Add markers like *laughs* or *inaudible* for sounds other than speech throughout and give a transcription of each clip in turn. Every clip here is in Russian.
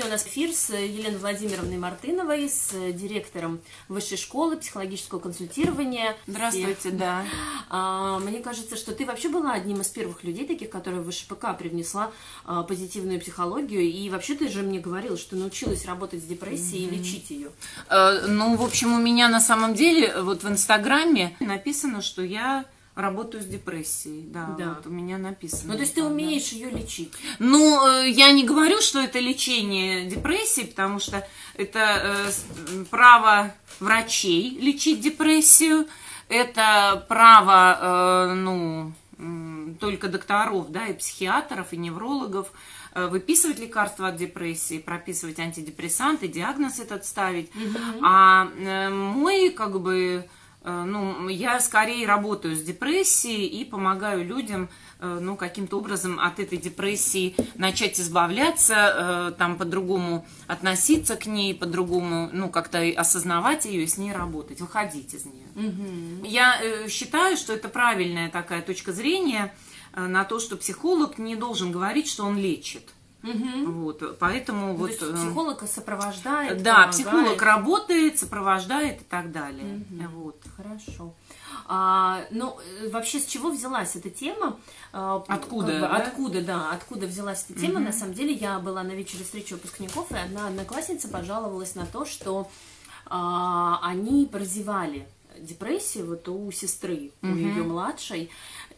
Сегодня у нас эфир с Еленой Владимировной Мартыновой, с директором Высшей школы психологического консультирования. Здравствуйте, И, да. *laughs* а, мне кажется, что ты вообще была одним из первых людей таких, которые в ВШПК привнесла а, позитивную психологию. И вообще ты же мне говорила, что научилась работать с депрессией и лечить ее. Э, ну, в общем, у меня на самом деле вот в Инстаграме написано, что я работаю с депрессией. Да, Да. вот у меня написано. Ну, то есть ты так, да. умеешь ее лечить. Ну, э, я не говорю, что это лечение депрессии, потому что это э, право врачей лечить депрессию, это право, э, ну, только докторов, да, и психиатров, и неврологов э, выписывать лекарства от депрессии, прописывать антидепрессанты, диагноз этот ставить. А э, мой, как бы, ну, я скорее работаю с депрессией и помогаю людям, э, ну, каким-то образом от этой депрессии начать избавляться, э, там, по-другому относиться к ней, по-другому, ну, как-то осознавать ее и с ней работать, выходить из нее. Я э, считаю, что это правильная такая точка зрения э, на то, что психолог не должен говорить, что он лечит. Вот, поэтому То вот... есть э, психолог сопровождает, да, помогает. психолог работает, сопровождает и так далее. Вот. Хорошо. А, ну, э, вообще, с чего взялась эта тема? А, Откуда, как бы, да? Откуда, да, откуда взялась эта тема? На самом деле, я была на вечере встречи выпускников, и одна одноклассница пожаловалась на то, что а, они прозевали депрессию вот у сестры, у ее младшей,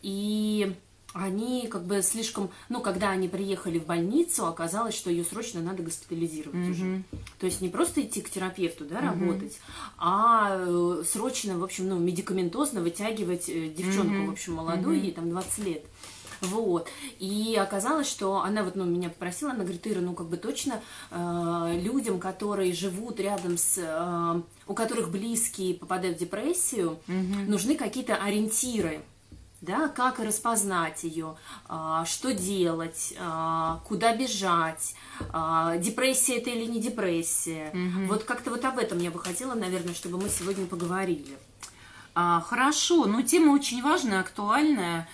и они как бы слишком, ну, когда они приехали в больницу, оказалось, что ее срочно надо госпитализировать уже. То есть не просто идти к терапевту, да, работать, а э, срочно, в общем, ну, медикаментозно вытягивать э, девчонку, в общем, молодую, ей там 20 лет. Вот. И оказалось, что она вот, ну, меня попросила, она говорит, Ира, ну, как бы точно э, людям, которые живут рядом с, э, у которых близкие попадают в депрессию, нужны какие-то ориентиры да, как распознать ее, а, что делать, а, куда бежать, а, депрессия это или не депрессия. Вот как-то вот об этом я бы хотела, наверное, чтобы мы сегодня поговорили. Хорошо, ну тема очень важная, актуальная.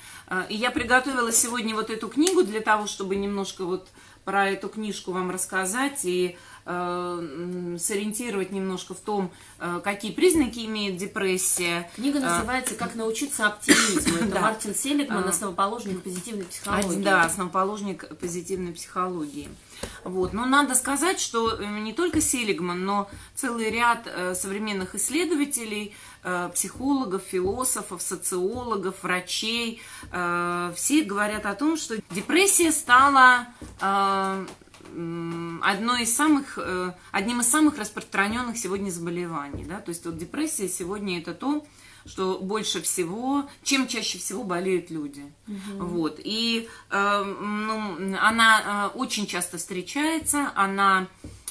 И я приготовила сегодня вот эту книгу для того, чтобы немножко вот про эту книжку вам рассказать и э, сориентировать немножко в том, э, какие признаки имеет депрессия. Книга называется «Как научиться оптимизму». Это *coughs* Да. Мартин Селигман, А. основоположник позитивной Один, психологии. да, основоположник позитивной психологии. Вот. Но надо сказать, что э, не только Селигман, но целый ряд э, современных исследователей, э, психологов, философов, социологов, врачей, э, все говорят о том, что депрессия стала м, одной из самых, э, одним из самых распространенных сегодня заболеваний. Да? То есть вот депрессия сегодня это то, что больше всего, чем чаще всего болеют люди. Вот. И э, ну, она э, очень часто встречается, она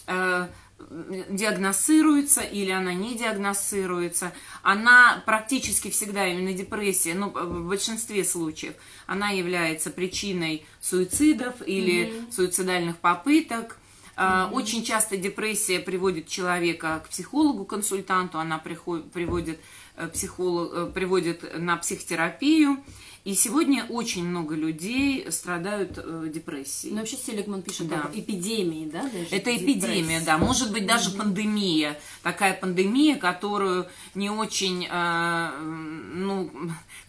э, диагностируется или она не диагностируется. Она практически всегда, именно депрессия, ну, в большинстве случаев, она является причиной суицидов или суицидальных попыток. А, Очень часто депрессия приводит человека к психологу-консультанту, она приход- приводит, э, психолог, э, приводит на психотерапию. И сегодня очень много людей страдают э, депрессией. Но вообще Селигман пишет Да. об эпидемии, да? даже Это эпидемия, депрессии. да, может быть даже пандемия, такая пандемия, которую не очень, э, ну,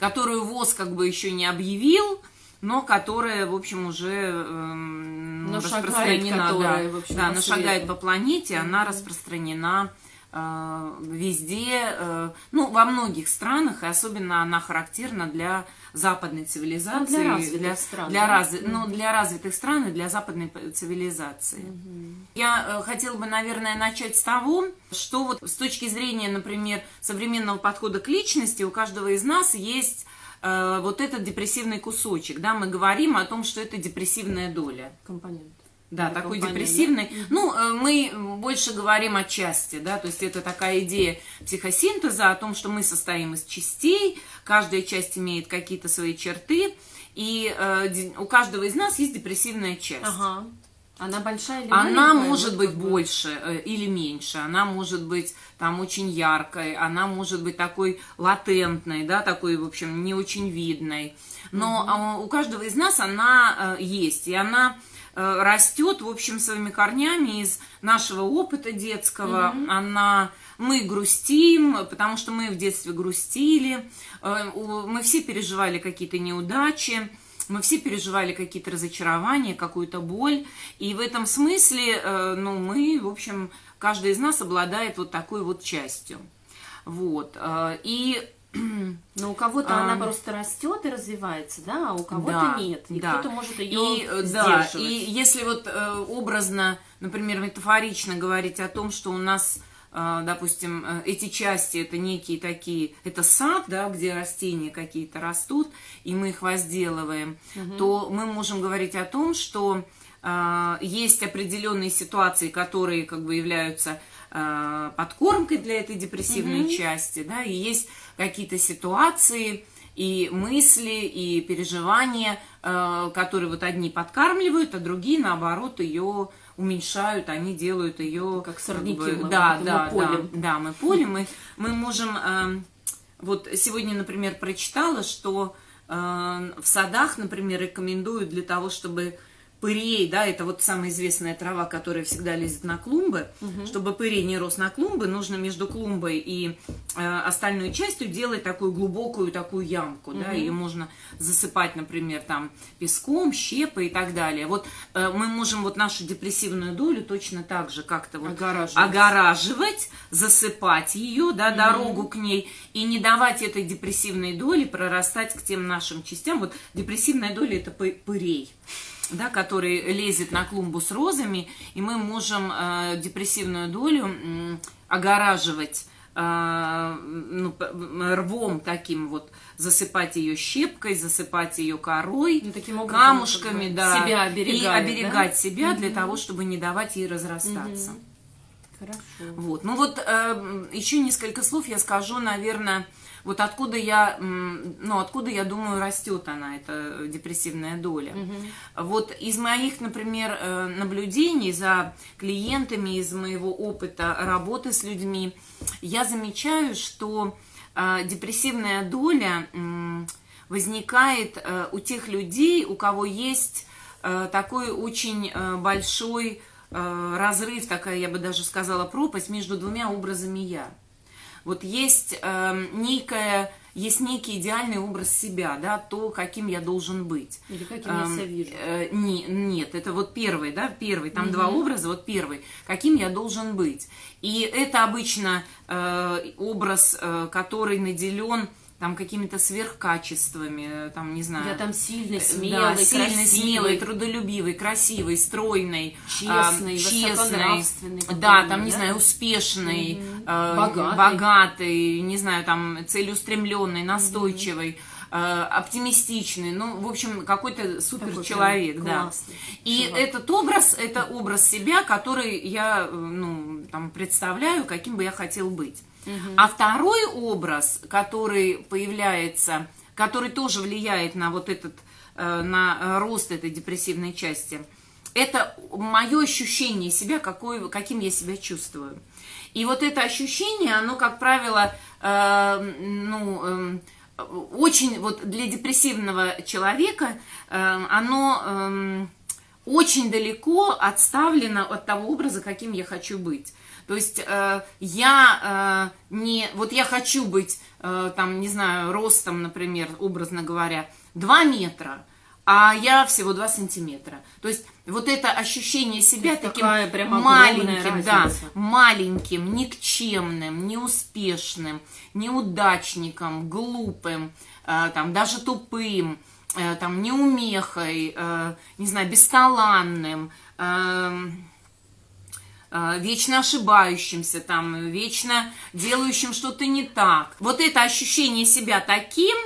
которую ВОЗ как бы еще не объявил, но которая, в общем, уже эм, Но шагает, распространена, которая, да, в общем, да, она шагает по планете, она распространена э, везде, э, ну, во многих странах, и особенно она характерна для западной цивилизации, Ну, для развитых стран, для, да? разви- ну, для развитых стран и для западной цивилизации. Я э, хотела бы, наверное, начать с того, что вот с точки зрения, например, современного подхода к личности у каждого из нас есть э, вот этот депрессивный кусочек, да, мы говорим о том, что это депрессивная доля. Компонент. Да, такой компонент, депрессивный. Ну, э, мы больше говорим о части, да, то есть это такая идея психосинтеза, о том, что мы состоим из частей, каждая часть имеет какие-то свои черты, и э, у каждого из нас есть депрессивная часть. Ага. Она большая или Она маленькая? может Вот быть как бы. больше э, или меньше, она может быть там очень яркой, она может быть такой латентной, да, такой, в общем, не очень видной. Но а, у каждого из нас она э, есть, и она растет, в общем, своими корнями из нашего опыта детского. Mm-hmm. Она, мы грустим, потому что мы в детстве грустили, э, мы все переживали какие-то неудачи. Мы все переживали какие-то разочарования, какую-то боль. И в этом смысле, э, ну, мы, в общем, каждый из нас обладает вот такой вот частью. Вот. И но у кого-то а, она просто растет и развивается, да, а у кого-то да, нет. И да. кто-то может ее и, э, Да, и если вот э, образно, например, метафорично говорить о том, что у нас, э, допустим, э, эти части это некие такие, это сад, да, где растения какие-то растут, и мы их возделываем, угу. то мы можем говорить о том, что э, есть определенные ситуации, которые как бы являются э, подкормкой для этой депрессивной угу. части, да, и есть какие-то ситуации и мысли, и переживания, э, которые вот одни подкармливают, а другие, наоборот, ее уменьшают, они делают ее... Как сорняки. Как бы, да, да, мы полим. да, да, мы полим. Мы, мы можем... Э, вот сегодня, например, прочитала, что э, в садах, например, рекомендуют для того, чтобы пырей, да, это вот самая известная трава, которая всегда лезет на клумбы. Угу. Чтобы пырей не рос на клумбы, нужно между клумбой и э, остальной частью делать такую глубокую такую ямку, угу. да, ее можно засыпать, например, там песком, щепой и так далее. Вот э, мы можем вот нашу депрессивную долю точно так же как-то вот огораживать, огораживать засыпать ее, да, угу. дорогу к ней и не давать этой депрессивной доли прорастать к тем нашим частям. Вот депрессивная доля это пырей да, который лезет на клумбу с розами, и мы можем э, депрессивную долю э, огораживать э, ну, рвом таким вот, засыпать ее щепкой, засыпать ее корой, ну, таким образом, камушками, да, себя оберегать, и оберегать да? себя для того, чтобы не давать ей разрастаться. Хорошо. Вот, ну вот э, еще несколько слов я скажу, наверное, вот откуда я, ну, откуда, я думаю, растет она, эта депрессивная доля. Угу. Вот из моих, например, э, наблюдений за клиентами, из моего опыта работы с людьми, я замечаю, что э, депрессивная доля возникает э, у тех людей, у кого есть такой очень большой разрыв, такая, я бы даже сказала, пропасть между двумя образами «я». Вот есть э, некая есть некий идеальный образ себя, да, то, каким я должен быть. Или каким эм, я себя вижу. Э, не, нет, это вот первый, да, первый, там угу. два образа, вот первый, каким я должен быть. И это обычно э, образ, э, который наделен там какими-то сверхкачествами, там, не знаю. Я там сильный, смелый, да, сильный, красивый. смелый, трудолюбивый, красивый, стройный, честный, э, честный, да, там, не да? знаю, успешный, угу. э, богатый. богатый, не знаю, там, целеустремленный, настойчивый. Угу оптимистичный, ну, в общем, какой-то супер человек, да. И чувак. этот образ, это образ себя, который я, ну, там, представляю, каким бы я хотел быть. А второй образ, который появляется, который тоже влияет на вот этот, э, на рост этой депрессивной части, это мое ощущение себя, какой, каким я себя чувствую. И вот это ощущение, оно, как правило, э, ну, э, очень, вот для депрессивного человека, э, оно э, очень далеко отставлено от того образа, каким я хочу быть. То есть э, я э, не... Вот я хочу быть, э, там, не знаю, ростом, например, образно говоря, 2 метра, а я всего 2 сантиметра. То есть вот это ощущение себя таким маленьким, да, маленьким, никчемным, неуспешным, неудачником, глупым, э, там, даже тупым, э, там, неумехой, э, не знаю, бесталанным, Э, вечно ошибающимся, там, вечно делающим что-то не так. Вот это ощущение себя таким,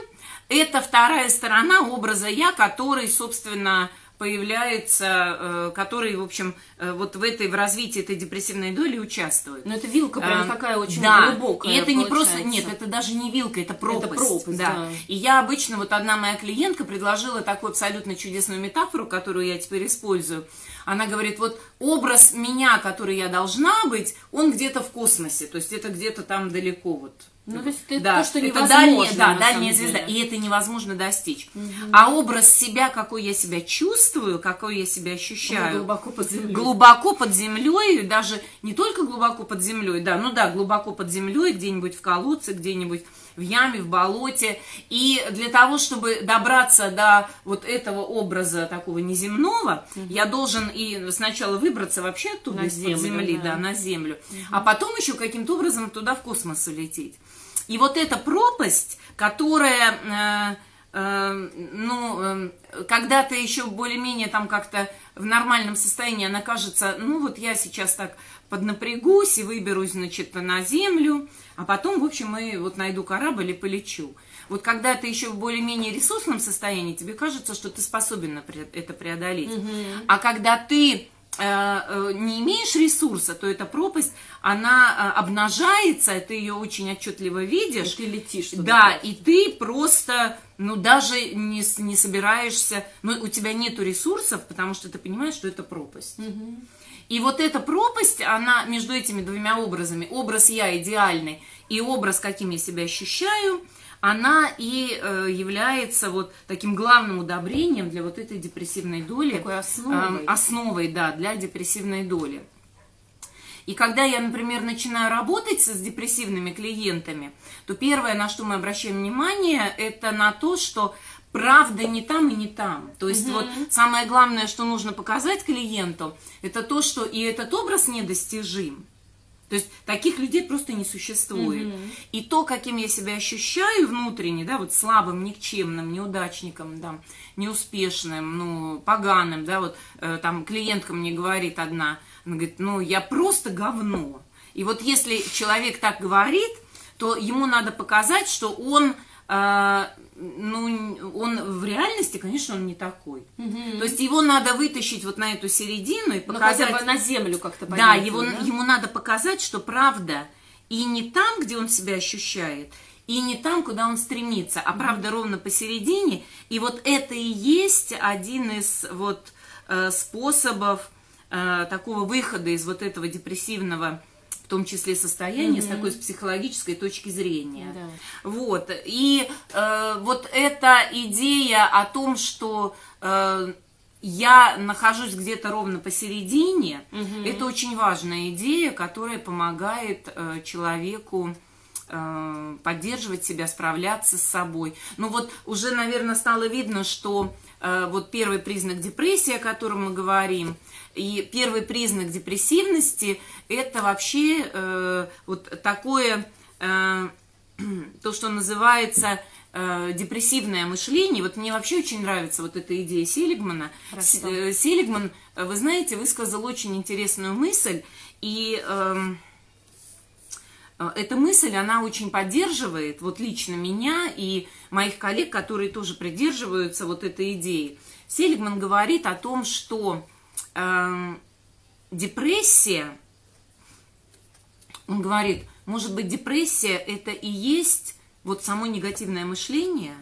это вторая сторона образа «я», который, собственно, появляется, э, который, в общем, э, вот в этой, в развитии этой депрессивной доли участвует. Но это вилка прям такая очень да. глубокая И это получается. не просто, нет, это даже не вилка, это пропасть. Это пропасть, да. да. И я обычно, вот одна моя клиентка предложила такую абсолютно чудесную метафору, которую я теперь использую. Она говорит, вот образ меня, который я должна быть, он где-то в космосе, то есть это где-то там далеко вот. Ну, то есть это да, то, что это невозможно, дальняя, да, дальняя звезда, деле. и это невозможно достичь. А образ себя, какой я себя чувствую, какой я себя Он ощущаю, глубоко под землей. глубоко под землей, даже не только глубоко под землей, да, ну да, глубоко под землей, где-нибудь в колодце, где-нибудь в яме, в болоте. И для того, чтобы добраться до вот этого образа такого неземного, я должен и сначала выбраться вообще оттуда, из-под землю, земли, да. да, на землю, а потом еще каким-то образом туда в космос улететь. И вот эта пропасть, которая, э, э, ну, э, когда ты еще более-менее там как-то в нормальном состоянии, она кажется, ну вот я сейчас так поднапрягусь и выберусь, значит, на землю, а потом, в общем, и вот найду корабль и полечу. Вот когда ты еще в более-менее ресурсном состоянии, тебе кажется, что ты способен это преодолеть. А когда ты э, э, не имеешь ресурса, то эта пропасть, она э, обнажается, ты ее очень отчетливо И видишь. ты летишь туда. Да, и ты просто, ну, даже не, не собираешься, ну, у тебя нету ресурсов, потому что ты понимаешь, что это пропасть. И вот эта пропасть, она между этими двумя образами, образ я идеальный и образ, каким я себя ощущаю, она и э, является вот таким главным удобрением для вот этой депрессивной доли. Такой основой. Эм, основой, да, для депрессивной доли. И когда я, например, начинаю работать с депрессивными клиентами, то первое, на что мы обращаем внимание, это на то, что правда не там и не там. То есть вот самое главное, что нужно показать клиенту, это то, что и этот образ недостижим. То есть таких людей просто не существует. И то, каким я себя ощущаю внутренне, да, вот слабым, никчемным, неудачником, да, неуспешным, ну, поганым, да, вот э, там клиентка мне говорит одна, она говорит, ну, я просто говно. И вот если человек так говорит, то ему надо показать, что он, э, ну, он в реальности, конечно, он не такой. То есть его надо вытащить вот на эту середину и Ну, показать... хотя бы на землю как-то Да, его, да? ему надо показать, что правда и не там, где он себя ощущает, и не там, куда он стремится, а правда ровно посередине. И вот это и есть один из вот э, способов э, такого выхода из вот этого депрессивного, том числе состояния, с такой с психологической точки зрения. Да. Вот. И э, вот эта идея о том, что э, я нахожусь где-то ровно посередине, это очень важная идея, которая помогает э, человеку э, поддерживать себя, справляться с собой. Ну вот уже, наверное, стало видно, что вот первый признак депрессии, о котором мы говорим, и первый признак депрессивности это вообще э, вот такое э, *clears throat* то, что называется э, депрессивное мышление. Вот мне вообще очень нравится вот эта идея Селигмана. Хорошо. Э, Селигман, э, вы знаете, высказал очень интересную мысль, и э, эта мысль, она очень поддерживает вот лично меня и моих коллег, которые тоже придерживаются вот этой идеи. Селигман говорит о том, что эм, депрессия, он говорит, может быть, депрессия это и есть вот само негативное мышление,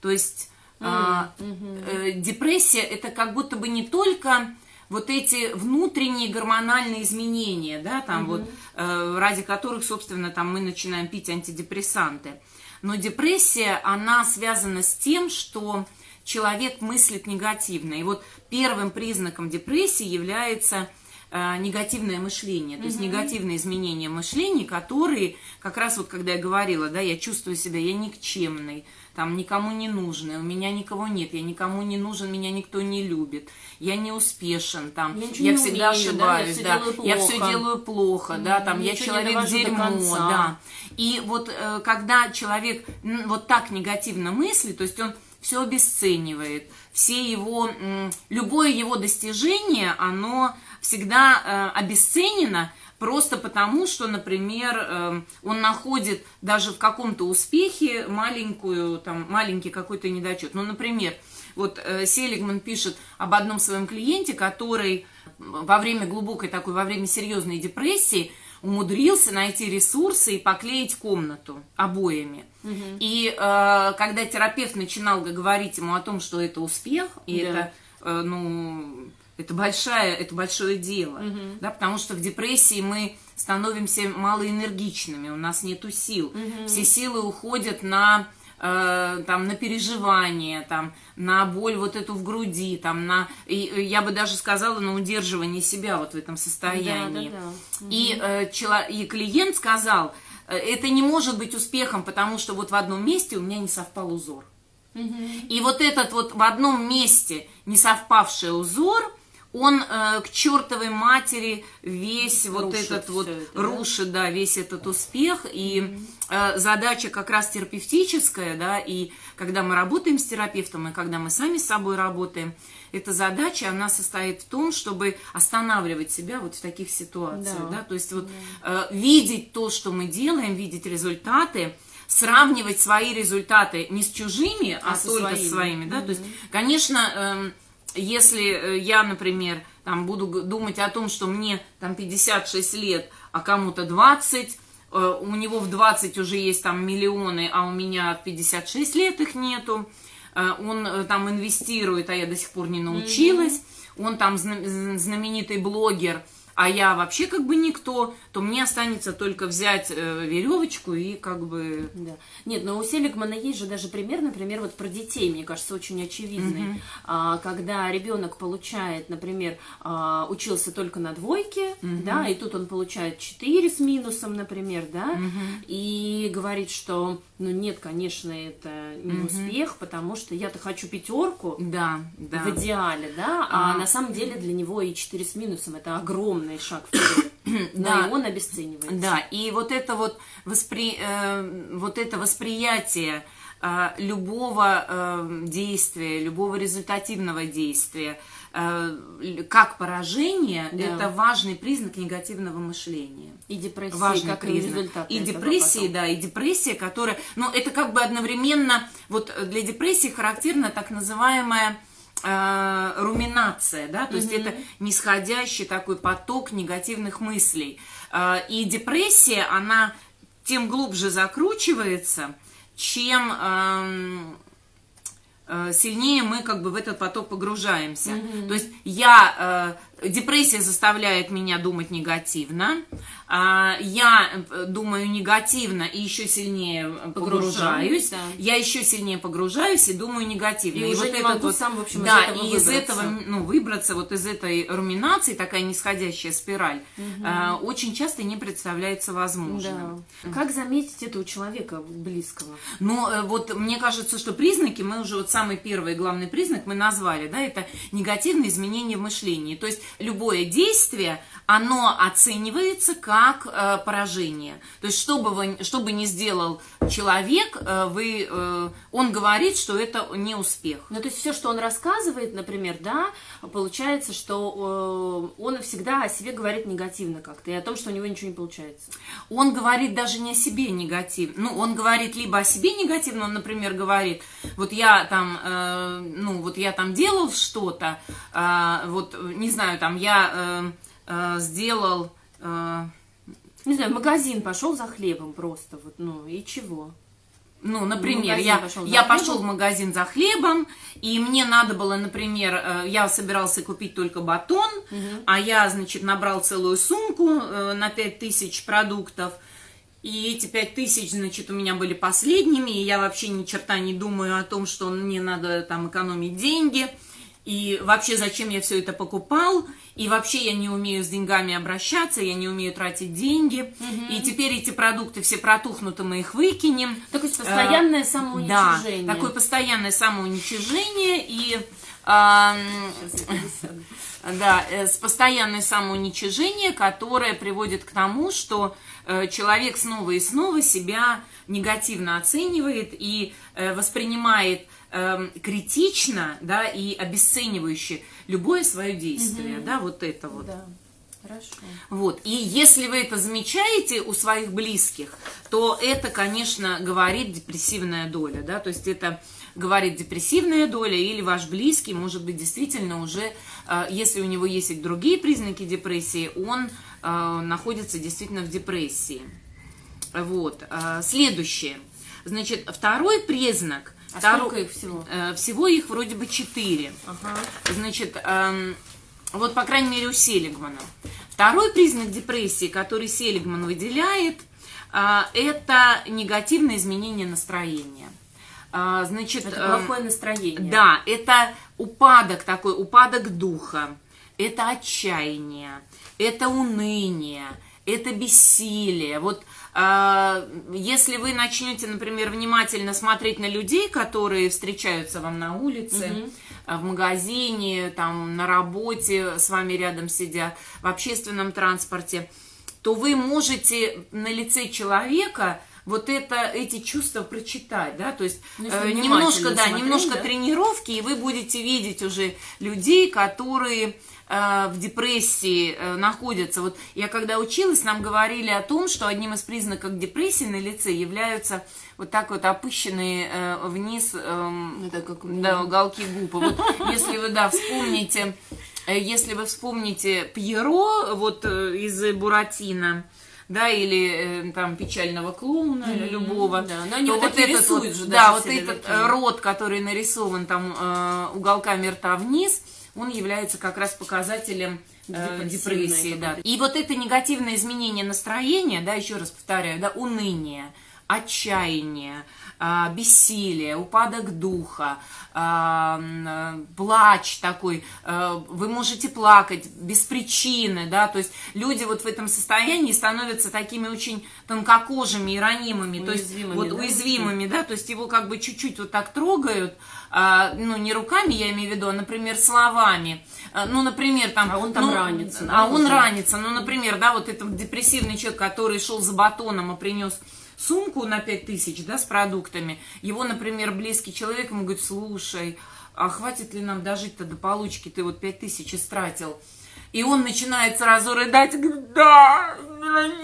то есть а, э, депрессия это как будто бы не только вот эти внутренние гормональные изменения, да, там вот, э, ради которых, собственно, там мы начинаем пить антидепрессанты. Но депрессия, она связана с тем, что человек мыслит негативно. И вот первым признаком депрессии является э, негативное мышление, то есть негативные изменения мышления, которые, как раз вот когда я говорила, да, я чувствую себя, я никчемный, там никому не нужный, у меня никого нет, я никому не нужен, меня никто не любит, я не успешен, там, Я я всегда умею, да, ошибаюсь, да, я все плохо. делаю плохо, да, там, я человек дерьмо, да. И вот э, когда человек вот так негативно мыслит, то есть он все обесценивает, все его, любое его достижение, оно всегда э, обесценено просто потому, что, например, э, он находит даже в каком-то успехе маленькую, там, маленький какой-то недочет. Ну, например, вот э, Селигман пишет об одном своем клиенте, который во время глубокой такой, во время серьезной депрессии умудрился найти ресурсы и поклеить комнату обоями. И э, когда терапевт начинал говорить ему о том, что это успех, и Да. это, э, ну, Это большое, это большое дело, Мгм. да, потому что в депрессии мы становимся малоэнергичными, у нас нету сил, Мгм. все силы уходят на э, там на переживание, там на боль вот эту в груди, там на и, э, я бы даже сказала на удерживание себя вот в этом состоянии. Да, да, да. И, э, чело- и клиент сказал, э, это не может быть успехом, потому что вот в одном месте у меня не совпал узор. Мгм. И вот этот вот в одном месте не совпавший узор, он э, к чертовой матери весь вот Рушит этот вот это, да? рушит, да, весь этот успех. И э, задача как раз терапевтическая, да, и когда мы работаем с терапевтом, и когда мы сами с собой работаем, эта задача, она состоит в том, чтобы останавливать себя вот в таких ситуациях, Да. да, то есть вот э, видеть то, что мы делаем, видеть результаты, сравнивать свои результаты не с чужими, а, А только своими. с своими, да, то есть, конечно, эм, если э, я, например, там буду думать о том, что мне там 56 лет, а кому-то 20, э, у него в 20 уже есть там миллионы, а у меня в 56 лет их нету, э, он там инвестирует, а я до сих пор не научилась, он там зна- знаменитый блогер, а я вообще как бы никто, то мне останется только взять э, веревочку и как бы... Да. Нет, но у Селигмана есть же даже пример, например, вот про детей, мне кажется, очень очевидный. А, когда ребенок получает, например, а, учился только на двойке, да, и тут он получает 4 с минусом, например, да, и говорит, что, ну нет, конечно, это не успех, потому что я-то хочу пятерку, Да, да. в идеале, да, а, А. на самом деле для него и 4 с минусом это огромный шаг вперед. *clears throat* Да. Да, и он обесценивается. Да, и вот это вот, воспри... э, вот это восприятие э, любого э, действия, любого результативного действия как поражение, Да. это важный признак негативного мышления. И депрессия, Важный как признак. результат. И депрессии, да, и депрессия, которая, ну, это как бы одновременно, вот для депрессии характерна так называемая э, руминация, да, то есть это нисходящий такой поток негативных мыслей. Э, и депрессия, она тем глубже закручивается, чем эм, э, сильнее мы как бы в этот поток погружаемся. То есть я, депрессия заставляет меня думать негативно, а, я э, думаю негативно и еще сильнее э, Погружаюсь, да. я еще сильнее погружаюсь и думаю негативно. И уже не могу сам, в общем, из да, этого и из этого, ну, выбраться вот из этой руминации, такая нисходящая спираль, э, очень часто не представляется возможным. Да. Как заметить это у человека близкого? Ну, э, вот мне кажется, что признаки, мы уже вот самый первый главный признак мы назвали, да, это негативные изменения в мышлении. То есть любое действие, оно оценивается как э, поражение. То есть что бы, вы, что бы ни сделал человек, э, вы, э, он говорит, что это не успех. Ну, то есть все, что он рассказывает, например, да, получается, что э, он всегда о себе говорит негативно как-то, и о том, что у него ничего не получается. Он говорит даже не о себе негативно. Ну, он говорит либо о себе негативно, он, например, говорит, вот я там, э, ну, вот я там делал что-то, э, вот, не знаю, там, я э, э, сделал... э, Не знаю, в магазин пошел за хлебом просто, вот, ну, и чего? Ну, например, я, пошел я хлебом? пошел в магазин за хлебом, и мне надо было, например, э, я собирался купить только батон, а я, значит, набрал целую сумку э, на 5000 продуктов, и эти 5000, значит, у меня были последними, и я вообще ни черта не думаю о том, что мне надо там экономить деньги, и вообще зачем я все это покупал, и вообще я не умею с деньгами обращаться, я не умею тратить деньги, и теперь эти продукты все протухнут, и мы их выкинем. Такое постоянное Э, самоуничижение. Да, такое постоянное самоуничижение и ам, *laughs* да, э, с постоянное самоуничижение, которое приводит к тому, что э, человек снова и снова себя негативно оценивает и э, воспринимает эм, критично, да, и обесценивающе любое свое действие, да, вот это вот. Да, хорошо. Вот. И если вы это замечаете у своих близких, то это, конечно, говорит депрессивная доля, да, то есть это говорит депрессивная доля, или ваш близкий, может быть, действительно уже, э, если у него есть и другие признаки депрессии, он э, находится действительно в депрессии. Вот. э, Следующее. Значит, второй признак. А второ- сколько их всего? э, Всего их вроде бы четыре. Ага. Значит, эм, Вот, по крайней мере, у Селигмана. Второй признак депрессии, который Селигман выделяет, а, это негативное изменение настроения. А, значит, это э, плохое настроение. Да, это упадок такой, упадок духа, это отчаяние, это уныние, это бессилие. Вот э, если вы начнете, например, внимательно смотреть на людей, которые встречаются вам на улице, угу. в магазине, там, на работе, с вами рядом сидят, в общественном транспорте, то вы можете на лице человека вот это, эти чувства прочитать, да, то есть ну, э, немножко, да, смотреть, немножко да? тренировки, и вы будете видеть уже людей, которые в депрессии э, находятся. Вот я когда училась, нам говорили о том, что одним из признаков депрессии на лице являются вот так вот опущенные э, вниз эм, Это как да, уголки губ. Вот если вы, да, вспомните, если вы вспомните Пьеро вот из Буратино, да, или э, там печального клоуна, mm-hmm. любого. Да, но они вот, вот этот вот, же, да, вот этот такие. рот, который нарисован там э, уголками рта вниз, он является как раз показателем э, депрессии. Да. И вот это негативное изменение настроения, да, еще раз повторяю, да, уныние, отчаяние, бессилие, упадок духа, а, плач такой, а, вы можете плакать без причины, да, то есть люди вот в этом состоянии становятся такими очень тонкокожими и ранимыми, уязвимыми, то есть вот да? уязвимыми, да, то есть его как бы чуть-чуть вот так трогают, ну не руками, я имею в виду, а, например, словами, ну, например, там... А он там ну, ранится. А он ранится, ну, например, да, вот этот депрессивный человек, который шел за батоном и принес сумку на 5 тысяч, да, с продуктами, его, например, близкий человек ему говорит, слушай, а хватит ли нам дожить-то до получки, ты вот 5 тысяч истратил, и он начинает сразу рыдать, говорит, да,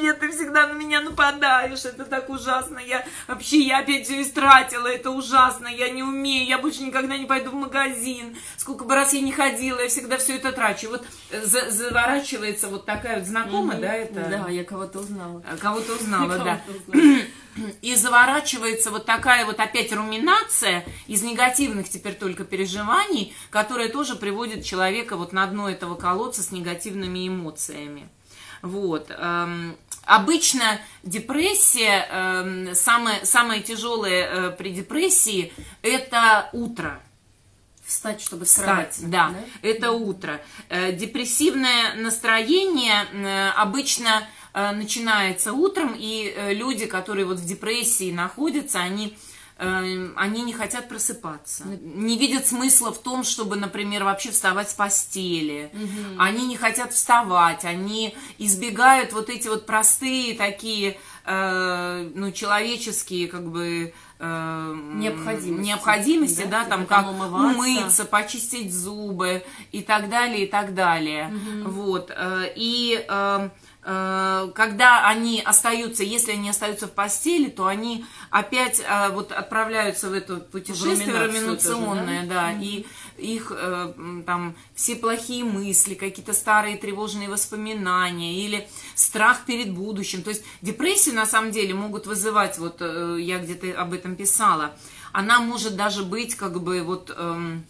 нет, ты всегда на меня нападаешь, это так ужасно, я вообще, я опять все истратила, это ужасно, я не умею, я больше никогда не пойду в магазин, сколько бы раз я не ходила, я всегда все это трачу. Вот за, заворачивается вот такая вот знакомая, mm-hmm. да, это? Да, я кого-то узнала. Кого-то узнала, *laughs* да. *clears throat* и заворачивается вот такая вот опять руминация из негативных теперь только переживаний, которая тоже приводит человека вот на дно этого колодца с негативными эмоциями. Вот. Эм, обычно депрессия, эм, самое, самое тяжелое э, при депрессии – это утро. Встать, чтобы встать, да, да, это утро. Э, депрессивное настроение э, обычно начинается утром, и э, люди, которые вот в депрессии находятся, они э, они не хотят просыпаться, не видят смысла в том, чтобы, например, вообще вставать с постели. Угу. Они не хотят вставать, они избегают вот эти вот простые такие, э, ну, человеческие, как бы, э, необходимости, необходимости да, да там как умываться. умыться, почистить зубы и так далее, и так далее. Угу. Вот. И Э, когда они остаются, если они остаются в постели, то они опять э, вот отправляются в это путешествие раминационное, да, да mm-hmm. и их э, там все плохие мысли, какие-то старые тревожные воспоминания или страх перед будущим. То есть депрессию на самом деле могут вызывать, вот я где-то об этом писала, она может даже быть как бы вот, эм,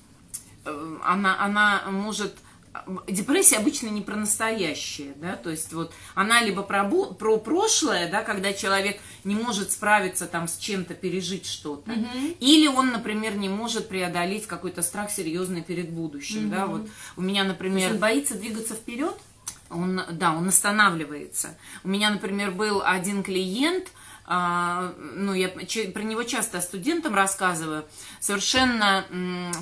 она, она может депрессия обычно не про настоящее, да, то есть вот она либо про, про прошлое, да, когда человек не может справиться там с чем-то, пережить что-то, угу. или он, например, не может преодолеть какой-то страх серьезный перед будущим, угу. да, вот у меня, например... он боится двигаться вперед? Он, да, он останавливается. У меня, например, был один клиент, ну, я про него часто студентам рассказываю, совершенно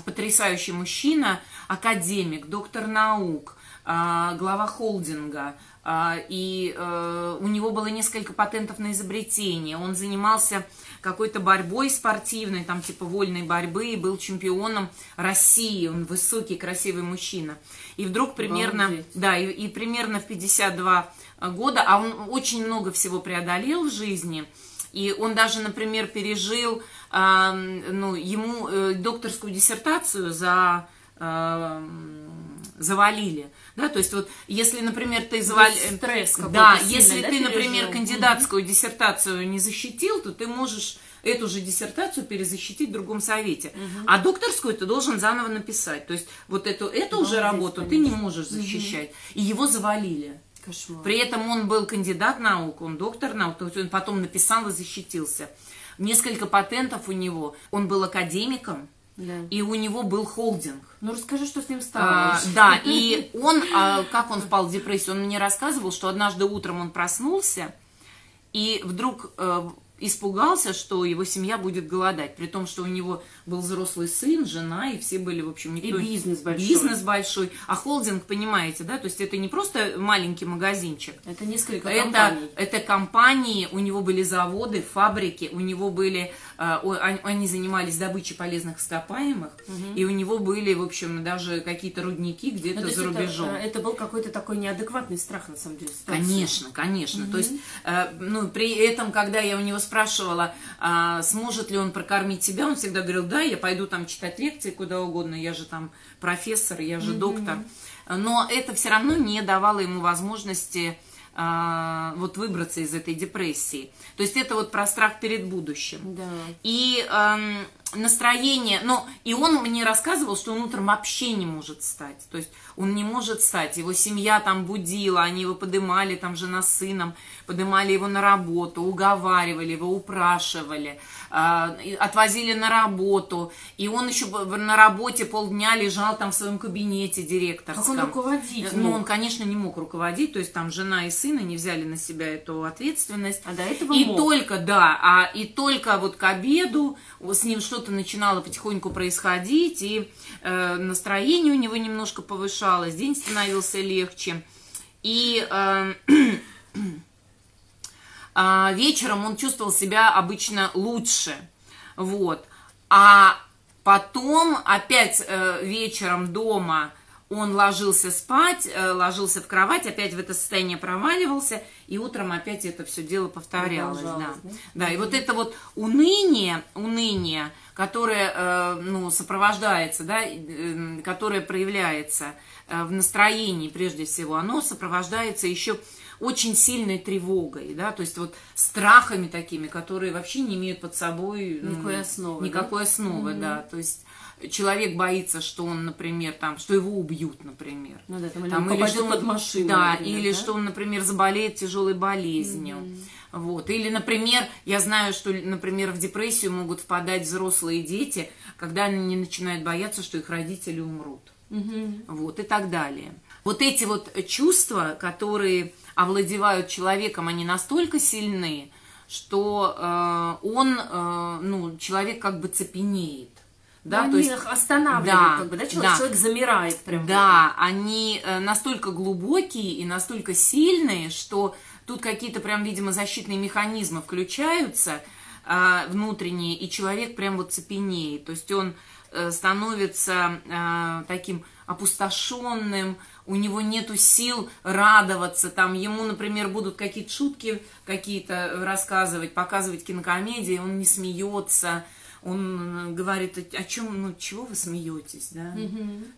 потрясающий мужчина, академик, доктор наук, а, глава холдинга, а, и э, у него было несколько патентов на изобретение, он занимался какой-то борьбой спортивной, там типа вольной борьбы, и был чемпионом России, он высокий, красивый мужчина. И вдруг примерно, Обалдеть. да, и, и примерно в 52 года, а он очень много всего преодолел в жизни, и он даже, например, пережил, э, ну, ему э, докторскую диссертацию за э, завалили, да, то есть вот если, например, ты завали... стресс да, если да, ты, например, кандидатскую диссертацию не защитил, то ты можешь эту же диссертацию перезащитить в другом совете. А докторскую ты должен заново написать. То есть вот эту, эту уже работу ты не можешь защищать. И его завалили. Кошмар. При этом он был кандидат наук, он доктор наук, то есть он потом написал и защитился. Несколько патентов у него. Он был академиком, Да. и у него был холдинг. Ну расскажи, что с ним стало. А, да, *laughs* и он, а, как он впал в депрессию, он мне рассказывал, что однажды утром он проснулся и вдруг э, испугался, что его семья будет голодать, при том, что у него был взрослый сын, жена, и все были, в общем, никто... И бизнес большой. Бизнес большой. А холдинг, понимаете, да, то есть это не просто маленький магазинчик, Это несколько это, компаний. это компании, у него были заводы, фабрики, у него были, э, он- они занимались добычей полезных ископаемых, и у него были, в общем, даже какие-то рудники Ну, где-то то есть за это, рубежом. э, Это, был какой-то такой неадекватный страх, на самом деле. ситуации. Конечно, конечно. То есть, э, ну, при этом, когда я у него спрашивала, а, сможет ли он прокормить себя, он всегда говорил, да, я пойду там читать лекции куда угодно, я же там профессор, я же доктор. Но это все равно не давало ему возможности а, вот выбраться из этой депрессии. То есть это вот про страх перед будущим. Да. И эм, настроение, ну, и он мне рассказывал, что он утром вообще не может встать. То есть он не может встать. Его семья там будила, они его подымали, там жена с сыном, подымали его на работу, уговаривали его, упрашивали, э, отвозили на работу. И он еще на работе полдня лежал там в своем кабинете директорском. Как он руководить Ну, он, конечно, не мог руководить, то есть там жена и сын не взяли на себя эту ответственность. А до этого И мог. только, да, а и только вот к обеду с ним что-то начинало потихоньку происходить, и э, настроение у него немножко повышалось, день становился легче. И э, *clears throat* а, вечером он чувствовал себя обычно лучше. Вот. А потом опять э, вечером дома он ложился спать, э, ложился в кровать, опять в это состояние проваливался, и утром опять это все дело повторялось. Да. Да? Да, и вот это вот уныние, уныние, которое э, ну, сопровождается, да, э, которое проявляется в настроении прежде всего, оно сопровождается еще очень сильной тревогой, да, то есть вот страхами такими, которые вообще не имеют под собой ну, Никакой основы, никакой основы, да, то есть человек боится, что он, например, там, что его убьют, например, Ну да, там, или там, попадет что он- под машину, да, например, или да? что он, например, заболеет тяжелой болезнью. Вот. Или, например, я знаю, что, например, в депрессию могут впадать взрослые дети, когда они начинают бояться, что их родители умрут. Вот, и так далее. Вот эти вот чувства, которые овладевают человеком, они настолько сильны, что э, он, э, ну, человек как бы цепенеет. Да, Они то есть их останавливают, да, как бы, да, человек, да. человек замирает прям. Да, они э, настолько глубокие и настолько сильные, что тут какие-то прям, видимо, защитные механизмы включаются э, внутренние, и человек прям вот цепенеет. То есть он становится э, таким опустошенным, у него нету сил радоваться, там ему, например, будут какие-то шутки какие-то рассказывать, показывать кинокомедии, он не смеется, он э, говорит, о чем, ну, чего вы смеетесь, да?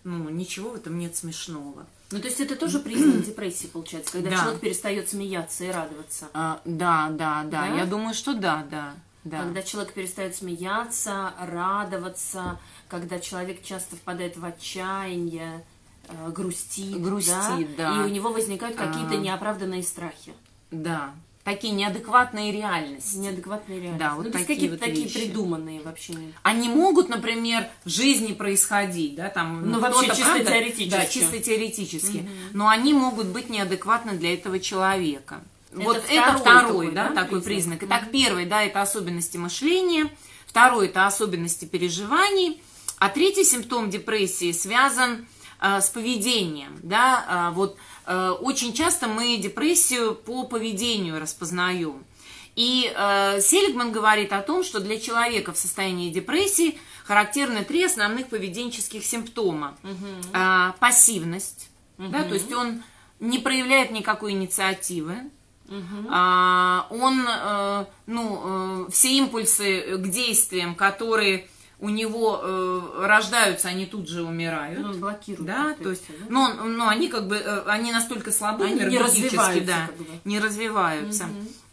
Ну, ничего в этом нет смешного. Ну, то есть это тоже признак *clears throat* депрессии, получается, когда Да. человек перестает смеяться и радоваться. А, да, да, да, Да? я думаю, что да, да, да. Когда человек перестает смеяться, радоваться, когда человек часто впадает в отчаяние, э, грустит, Грустит, да. и у него возникают какие-то А. неоправданные страхи, Да, такие неадекватные реальности. неадекватные реальности. Да, вот ну, то есть такие какие-то вот такие вещи. придуманные вообще. Они могут, например, в жизни происходить, да, там. Ну, кто-то, вообще чисто правда, теоретически. Да, чисто теоретически. Но они могут быть неадекватны для этого человека. Это вот второй это второй, такой, да, да, такой признак? признак. Итак, первый, да, это особенности мышления. Второй это особенности переживаний. А третий симптом депрессии связан э, с поведением, да, А, вот э, очень часто мы депрессию по поведению распознаем. И э, Селигман говорит о том, что для человека в состоянии депрессии характерны три основных поведенческих симптома. А, пассивность, да, то есть он не проявляет никакой инициативы, а, он, э, ну, э, все импульсы к действиям, которые у него э, рождаются, они тут же умирают. Ну, он блокирует. Да, то есть, да? он- ну, они как бы, э, они настолько слабы Они не развиваются, да, как бы. не развиваются.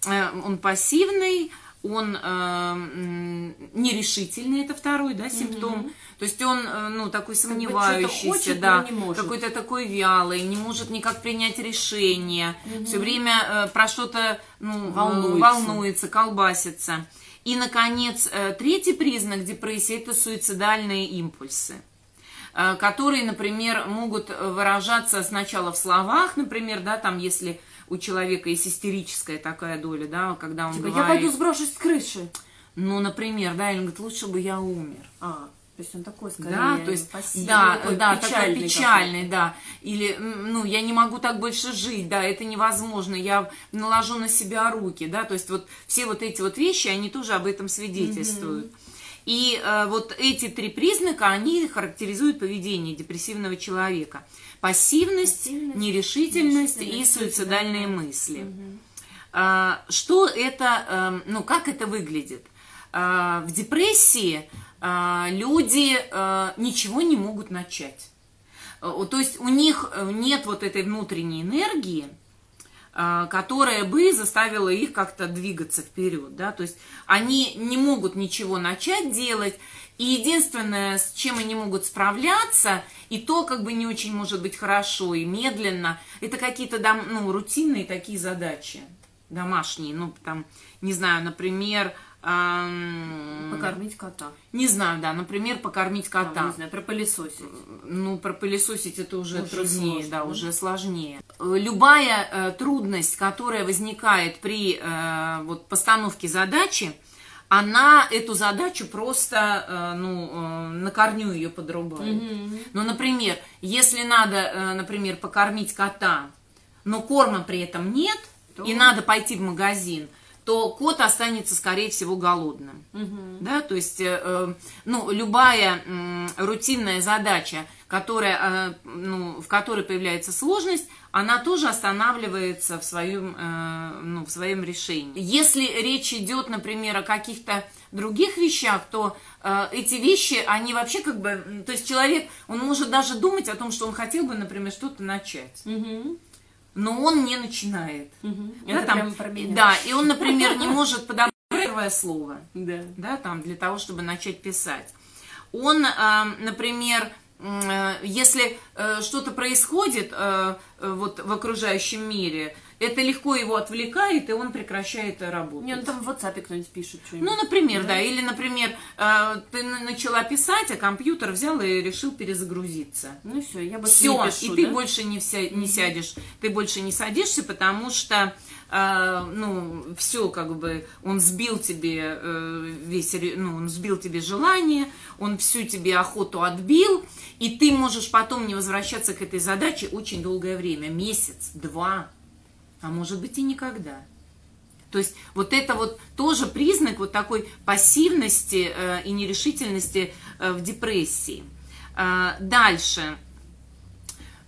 Э, Он пассивный, он э, нерешительный, это второй, да, симптом. То есть он, э, ну, такой сомневающийся, хочет, да, какой-то такой вялый, не может никак принять решение, все время э, про что-то ну, э, Волнуется. волнуется, колбасится. И, наконец, третий признак депрессии – это суицидальные импульсы которые, например, могут выражаться сначала в словах, например, да, там, если у человека есть истерическая такая доля, да, когда он Типа, я говорит, пойду сброшусь с крыши. ну, например, да, или он говорит, лучше бы я умер. А, то есть он такой, скорее, Да, то есть, пассивный, да, такой да, такой печальный печальный, да. Или, ну, я не могу так больше жить, да, это невозможно, я наложу на себя руки, да, то есть вот все вот эти вот вещи, они тоже об этом свидетельствуют. И э, вот эти три признака, они характеризуют поведение депрессивного человека. Пассивность, Пассивность, нерешительность и нерешительность, суицидальные мысли. А, Что это, эм, ну, как это выглядит? А, В депрессии люди э, ничего не могут начать. Э, То есть у них э, нет вот этой внутренней энергии, а, которая бы заставила их как-то двигаться вперед, да, то есть они не могут ничего начать делать, и единственное, с чем они могут справляться, и то как бы не очень может быть хорошо и медленно, это какие-то дом- ну, рутинные такие задачи домашние, ну, там, не знаю, например, ам, Покормить кота. не знаю, да, например, покормить Там, кота. не знаю, пропылесосить. Ну, пропылесосить это уже, Уже труднее, сложно, да, да? уже сложнее. Э, Любая э, трудность, которая возникает при э, вот, постановке задачи, она эту задачу просто, э, ну, э, на корню ее подрубает. Ну, например, если надо, например, покормить кота, но корма при этом нет, То- и надо пойти в магазин, то кот останется, скорее всего, голодным. Да, то есть, э, э, ну, любая м, рутинная задача, которая, э, ну, в которой появляется сложность, она тоже останавливается в своем, э, ну, в своем решении. Если речь идет, например, о каких-то других вещах, то э, эти вещи, они вообще как бы, то есть человек, он может даже думать о том, что он хотел бы, например, что-то начать, Мгм. Но он не начинает. Мгм. Да, Это там, прямо про меня. да, и он, например, не может подобрать *laughs* первое слово Да. да, там, для того, чтобы начать писать. Он, э, например, э, если э, что-то происходит э, вот в окружающем мире, это легко его отвлекает, и он прекращает э, работать. Не, ну там в WhatsApp кто-нибудь пишет что-нибудь. Ну, например, да. Или, например, э, ты на- начала писать, а компьютер взял и решил перезагрузиться. Ну все, я бы Все, не пишу, и ты да? больше не, вся, не сядешь, ты больше не садишься, потому что, э, ну, все, как бы, он сбил тебе э, весь, ну, он сбил тебе желание, он всю тебе охоту отбил, и ты можешь потом не возвращаться к этой задаче очень долгое время, месяц, два, а может быть и никогда. То есть вот это вот тоже признак вот такой пассивности э, и нерешительности э, в депрессии. Э, дальше.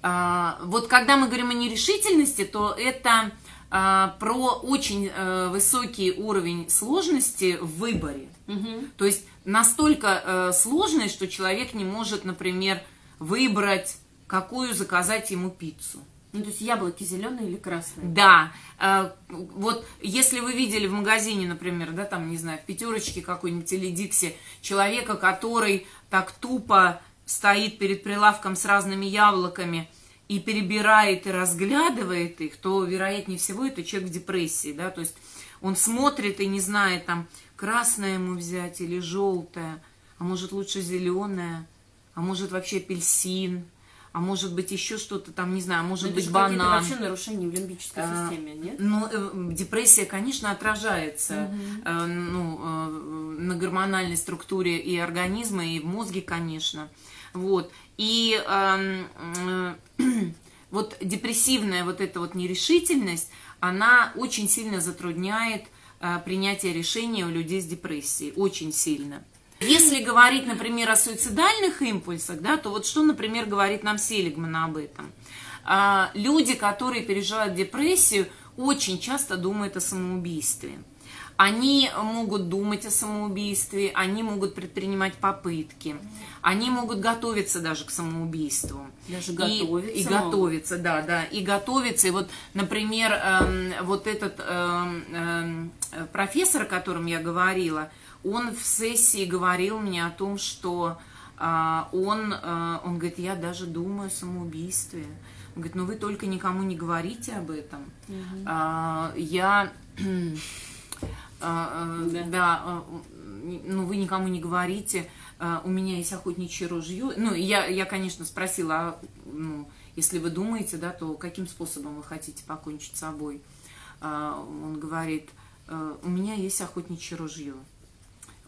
Э, вот когда мы говорим о нерешительности, то это э, про очень э, высокий уровень сложности в выборе. Мгм. То есть настолько сложность, что человек не может, например, выбрать, какую заказать ему пиццу. Ну, то есть яблоки зеленые или красные? Да, э, вот если вы видели в магазине, например, да, там, не знаю, в пятерочке какой-нибудь или Дикси, человека, который так тупо стоит перед прилавком с разными яблоками и перебирает и разглядывает их, то, вероятнее всего, это человек в депрессии, да, то есть он смотрит и не знает, там, красное ему взять или желтое, а может лучше зеленое, а может вообще апельсин, а может быть еще что-то там, не знаю, может Ну, это быть банан. вообще нарушения в лимбической А, системе, нет? Ну, э, депрессия, конечно, отражается э, ну, э, на гормональной структуре и организма, и в мозге, конечно. Вот. И эм, э, *clears throat* вот депрессивная вот эта вот нерешительность, она очень сильно затрудняет э, принятие решения у людей с депрессией. Очень сильно. Если говорить, например, о суицидальных импульсах, да, то вот что, например, говорит нам Селигман об этом? А, Люди, которые переживают депрессию, очень часто думают о самоубийстве. они могут думать о самоубийстве, они могут предпринимать попытки, они могут готовиться даже к самоубийству. Даже готовиться. И, и готовиться, да, да, и готовиться. И вот, например, эм, вот этот эм, эм, профессор, о котором я говорила, он в сессии говорил мне о том, что э, он, э, он говорит, я даже думаю о самоубийстве. Он говорит, ну вы только никому не говорите об этом. Угу. А, я а, да, да а, ну вы никому не говорите, а, у меня есть охотничье ружье. Ну, я, я конечно, спросила, а, ну, если вы думаете, да, то каким способом вы хотите покончить с собой? Он говорит, у меня есть охотничье ружье.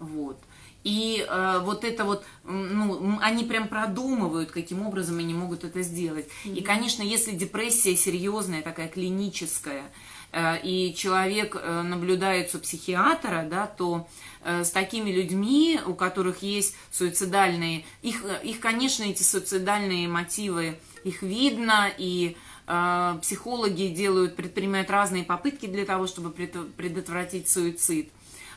Вот. И э, вот это вот, ну, они прям продумывают, каким образом они могут это сделать. Mm-hmm. И, конечно, если депрессия серьезная, такая клиническая, Э, и человек э, наблюдается у психиатра, да, то э, с такими людьми, у которых есть суицидальные, их, их конечно, эти суицидальные мотивы, их видно, и психологи делают, предпринимают разные попытки для того, чтобы предотвратить суицид.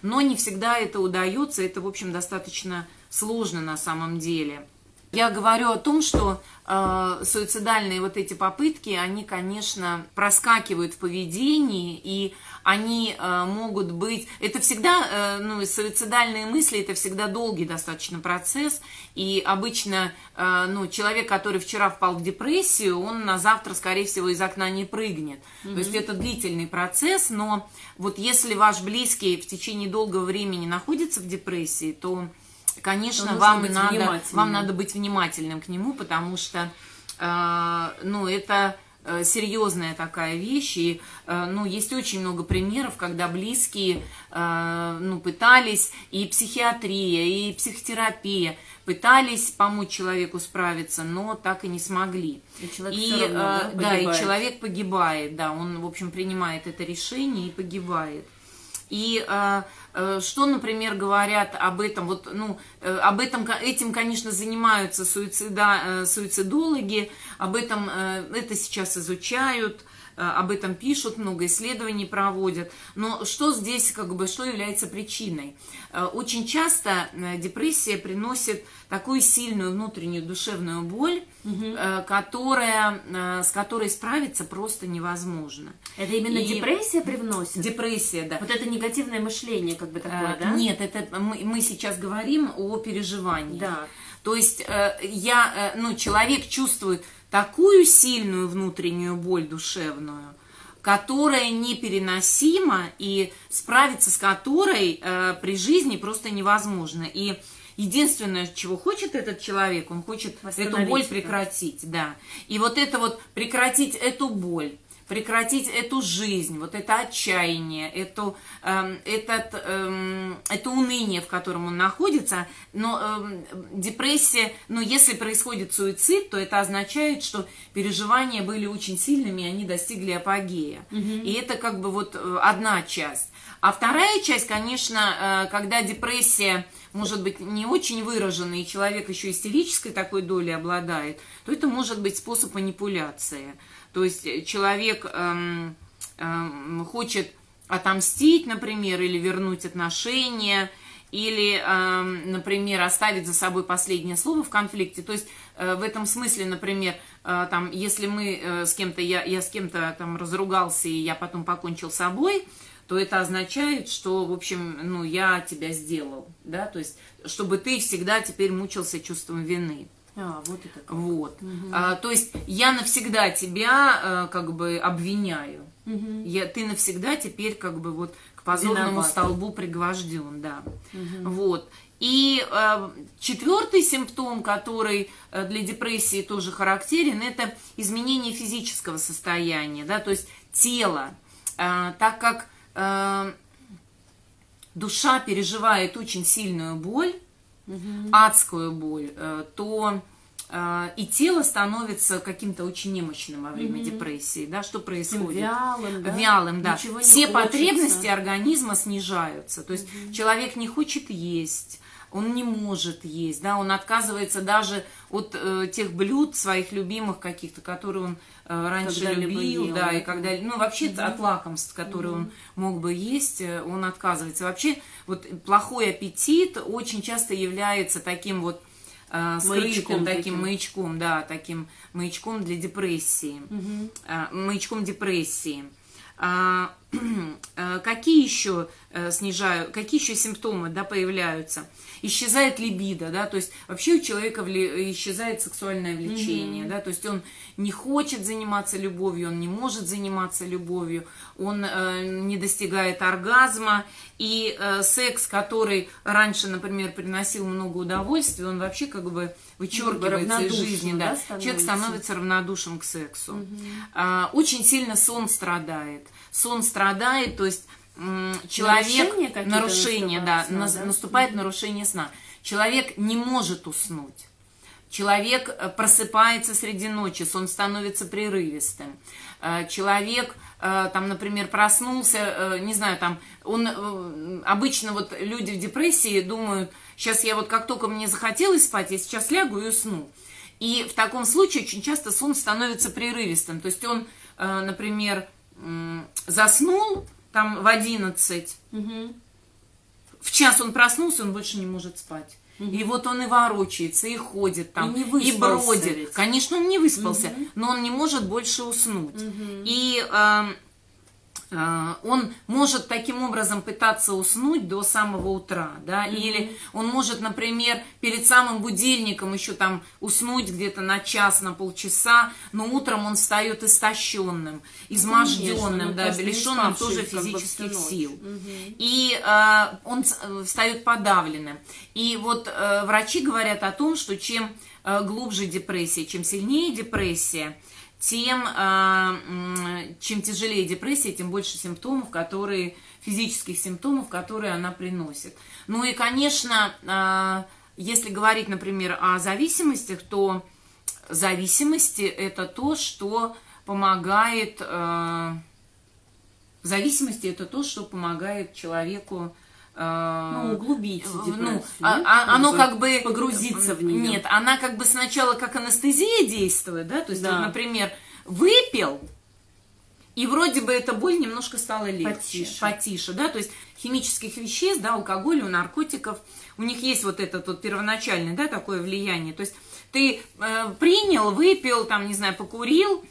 Но не всегда это удается, это, в общем, достаточно сложно на самом деле. Я говорю о том, что э, суицидальные вот эти попытки, они, конечно, проскакивают в поведении, и они э, могут быть... Это всегда, э, ну, суицидальные мысли, это всегда долгий достаточно процесс, и обычно, э, ну, человек, который вчера впал в депрессию, он на завтра, скорее всего, из окна не прыгнет. Mm-hmm. То есть это длительный процесс, но вот если ваш близкий в течение долгого времени находится в депрессии, то конечно, вам надо, вам надо быть внимательным к нему, потому что, э, ну, это э, серьезная такая вещь, и, э, ну, есть очень много примеров, когда близкие, э, ну, пытались, и психиатрия, и психотерапия, пытались помочь человеку справиться, но так и не смогли. И человек и, равно, да, да, и человек погибает, да, он, в общем, принимает это решение и погибает. И э, э, что, например, говорят об этом, вот, ну, э, об этом, этим, конечно, занимаются суицида, э, суицидологи, об этом, это сейчас изучают, об этом пишут, много исследований проводят. Но что здесь, как бы, что является причиной? Э, очень часто э, депрессия приносит такую сильную внутреннюю душевную боль, угу. которая, с которой справиться просто невозможно. Это именно И депрессия привносит? Депрессия, да. Вот это негативное мышление, как бы такое, да? Нет, это мы, мы сейчас говорим о переживании. Да. То есть я, ну, человек чувствует такую сильную внутреннюю боль душевную, которая непереносима и справиться с которой э, при жизни просто невозможно. И единственное, чего хочет этот человек, он хочет эту боль прекратить, да. И вот это вот прекратить эту боль, прекратить эту жизнь, вот это отчаяние, эту, э, этот, э, это уныние, в котором он находится. Но э, депрессия, но если происходит суицид, то это означает, что переживания были очень сильными, и они достигли апогея. Угу. И это как бы вот э, одна часть. А вторая часть, конечно, э, когда депрессия может быть не очень выраженный, и человек еще истерической такой долей обладает, то это может быть способ манипуляции. То есть э, человек эм, эм, хочет отомстить, например, или вернуть отношения, или, эм, например, оставить за собой последнее слово в конфликте. То есть э, в этом смысле, например, э, там, если мы э, с кем-то, я, я с кем-то там разругался, и я потом покончил с собой, то это означает, что, в общем, ну, я тебя сделал, да, то есть, чтобы ты всегда теперь мучился чувством вины. А, вот это как. Вот. Угу. А, то есть я навсегда тебя а, как бы обвиняю. Угу. Я, ты навсегда теперь как бы вот к позорному Виноват. столбу пригвожден, да. Угу. Вот. И э, четвертый симптом, который э, для депрессии тоже характерен, это изменение физического состояния, да, то есть тело, э, так как э, душа переживает очень сильную боль, угу. адскую боль, э, то э, и тело становится каким-то очень немощным во время угу. депрессии, да, что происходит? Вялым, да. Вялым, да. Все потребности организма снижаются, то есть угу. человек не хочет есть, он не может есть, да, он отказывается даже от э, тех блюд своих любимых каких-то, которые он раньше Когда-либо любил, ел. да, и когда, ну, вообще от лакомств, которые он мог бы есть, э, он отказывается. Вообще, вот плохой аппетит очень часто является таким вот э, скрытым, таким таким. маячком, да, таким маячком для депрессии, А, маячком депрессии. А, э, *clears throat* какие еще э, снижаю, какие еще симптомы, да, появляются? Исчезает либидо, да, то есть вообще у человека вли- исчезает сексуальное влечение, да, то есть он не хочет заниматься любовью, он не может заниматься любовью, он э, не достигает оргазма, и э, секс, который раньше, например, приносил много удовольствия, он вообще как бы вычеркивается из жизни, да, да, становится? человек становится равнодушен к сексу. А, очень сильно сон страдает. Сон страдает, то есть человек... Нарушения какие-то нарушение, да, сна, да? наступает нарушение сна. Человек не может уснуть. Человек э, просыпается среди ночи, сон становится прерывистым. Э, Человек, э, там, например, проснулся, не знаю, там, он обычно вот люди в депрессии думают, сейчас я вот как только мне захотелось спать, я сейчас лягу и усну. И в таком случае очень часто сон становится прерывистым. То есть он, например, заснул там в 11, в час он проснулся, он больше не может спать. И вот он и ворочается, и ходит там, И выспался бродит. ведь. Конечно, он не выспался, но он не может больше уснуть. И эм, э, он может таким образом пытаться уснуть до самого утра, да, или он может, например, перед самым будильником еще там уснуть где-то на час, на полчаса, но утром он встает истощенным, изможденным, ну, да, лишенным тоже как бы всю физических сил. И э, он э, встает подавленным. И вот э, врачи говорят о том, что чем э, глубже депрессия, чем сильнее депрессия, э, м, чем тяжелее депрессия, тем больше симптомов, которые, физических симптомов, которые она приносит. Ну и, конечно, э, если говорить, например, о зависимостях, то зависимости – это то, что помогает... э, зависимости – это то, что помогает человеку э, Ну, углубить ну, а- а- оно как бы Погрузиться в нее. Нет, она как бы сначала как анестезия действует, да, то есть, Да. вот, например, выпил, и вроде бы эта боль немножко стала легче, Потише. потише, да, то есть химических веществ, да, алкоголя, у наркотиков, у них есть вот это вот первоначальное, да, такое влияние, то есть ты э, принял, выпил, там, не знаю, покурил,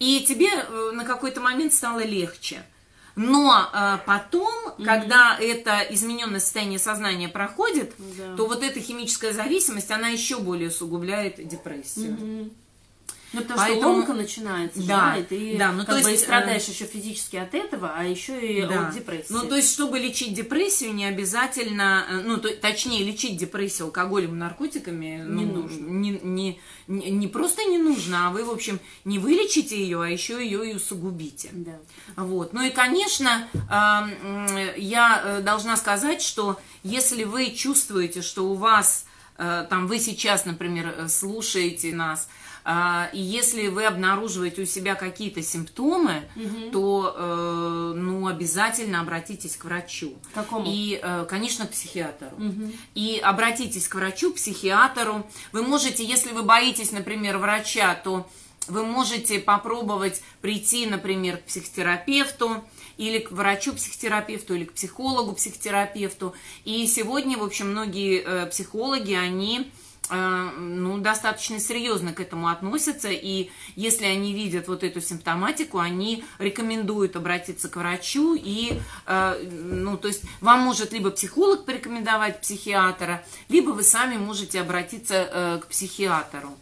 и тебе э, на какой-то момент стало легче. Но э, потом, когда это измененное состояние сознания проходит, Да. то вот эта химическая зависимость, она еще более усугубляет депрессию. Ну, потому Поэтому- что ломка начинается, Да, да, и ты да, ну, как то бы и есть, страдаешь еще физически от этого, а еще и Да. от депрессии. Ну, то есть, чтобы лечить депрессию, не обязательно, э, ну, то- точнее, лечить депрессию алкоголем и наркотиками Не ну, нужно. Не, не, не, не просто не нужно, а вы, в общем, не вылечите ее, а еще ее и усугубите. Да. Вот. Ну и, конечно, эм, м, я э, должна сказать, что если вы чувствуете, что у вас, э, там, вы сейчас, например, э, слушаете нас, и если вы обнаруживаете у себя какие-то симптомы, то, э, ну, обязательно обратитесь к врачу. К какому? И, э, конечно, к психиатру. И обратитесь к врачу, к психиатру. Вы можете, если вы боитесь, например, врача, то вы можете попробовать прийти, например, к психотерапевту или к врачу-психотерапевту, или к психологу-психотерапевту. И сегодня, в общем, многие э, психологи, они ну, достаточно серьезно к этому относятся, и если они видят вот эту симптоматику, они рекомендуют обратиться к врачу, и, э, ну, то есть вам может либо психолог порекомендовать психиатра, либо вы сами можете обратиться э, к психиатру.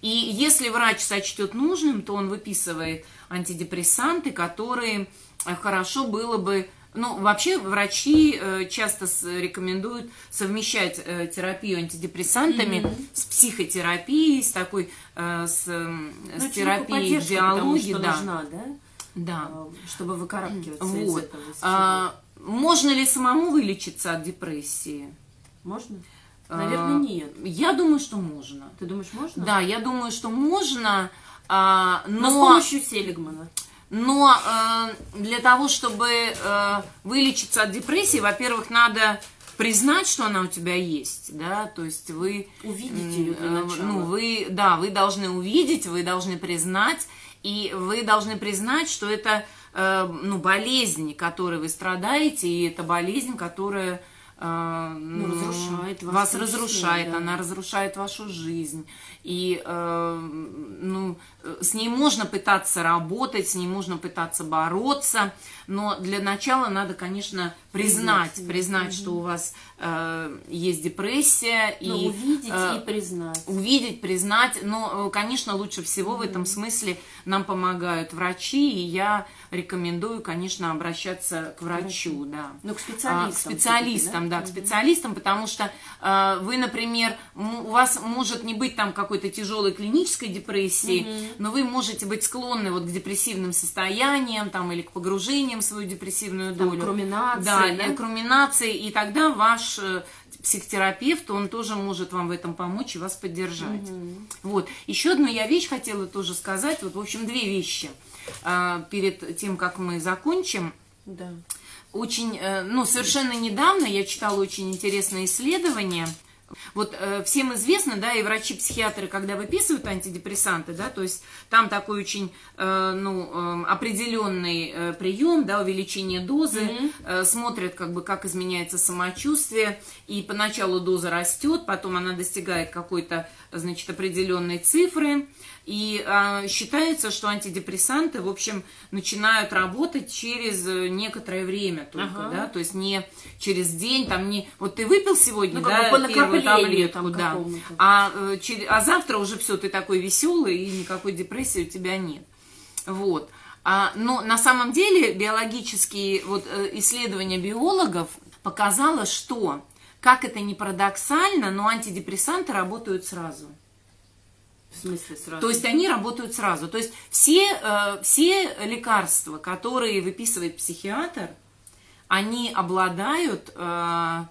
И если врач сочтет нужным, то он выписывает антидепрессанты, которые э, хорошо было бы ну, вообще врачи э, часто с- рекомендуют совмещать э, терапию антидепрессантами с психотерапией, с такой, э, с, Ну, с человеку терапией диалоги, что да. нужна, да? да. А, Чтобы выкарабкиваться из Вот. этого. из. А, можно ли самому вылечиться от депрессии? Можно? А, Наверное, нет. Я думаю, что можно. Ты думаешь, можно? Да, я думаю, что можно, а, Но, с но, помощью Селигмана. Но э, для того, чтобы э, вылечиться от депрессии, во-первых, надо признать, что она у тебя есть, да, то есть вы Увидеть м, её для э, начала. ну вы, да, вы должны увидеть, вы должны признать И вы должны признать, что это э, ну, болезнь, которой вы страдаете, и это болезнь, которая ну, разрушает вас, вас разрушает, да. она разрушает вашу жизнь. И э, ну, с ней можно пытаться работать, с ней можно пытаться бороться, но для начала надо, конечно, признать, признать, признать что у вас э, есть депрессия. Ну, и, увидеть э, и признать. Увидеть, признать. Но, э, конечно, лучше всего mm-hmm. в этом смысле нам помогают врачи, и я рекомендую, конечно, обращаться к врачу, да. Ну, к специалистам. А, к специалистам, да, да, к специалистам, потому что э, вы, например, у вас может не быть там какой-то тяжелой клинической депрессии, mm-hmm. но вы можете быть склонны вот к депрессивным состояниям там или к погружениям в свою депрессивную долю. Там, к руминации. Да, да? к руминации, и тогда ваш э, психотерапевт, он тоже может вам в этом помочь и вас поддержать. Угу. Вот. Еще одну я вещь хотела тоже сказать. Вот, в общем, две вещи. А, перед тем, как мы закончим. Да. Очень, э, ну, совершенно недавно я читала очень интересное исследование – вот э, всем известно, да, и врачи-психиатры, когда выписывают антидепрессанты, да, то есть там такой очень, э, ну, э, определенный э, прием, да, увеличение дозы, mm-hmm. э, смотрят, как бы, как изменяется самочувствие, и поначалу доза растет, потом она достигает какой-то, значит, определенной цифры, и э, считается, что антидепрессанты, в общем, начинают работать через э, некоторое время только, ага. да, то есть не через день, там не, вот ты выпил сегодня, ну, да, по первую таблетку, да, а, э, через, а завтра уже все, ты такой веселый и никакой депрессии у тебя нет, вот. А, но на самом деле биологические вот, э, исследования биологов показало, что, как это не парадоксально, но антидепрессанты работают сразу. В смысле сразу? То есть они работают сразу. То есть все, э, все лекарства, которые выписывает психиатр, они обладают э,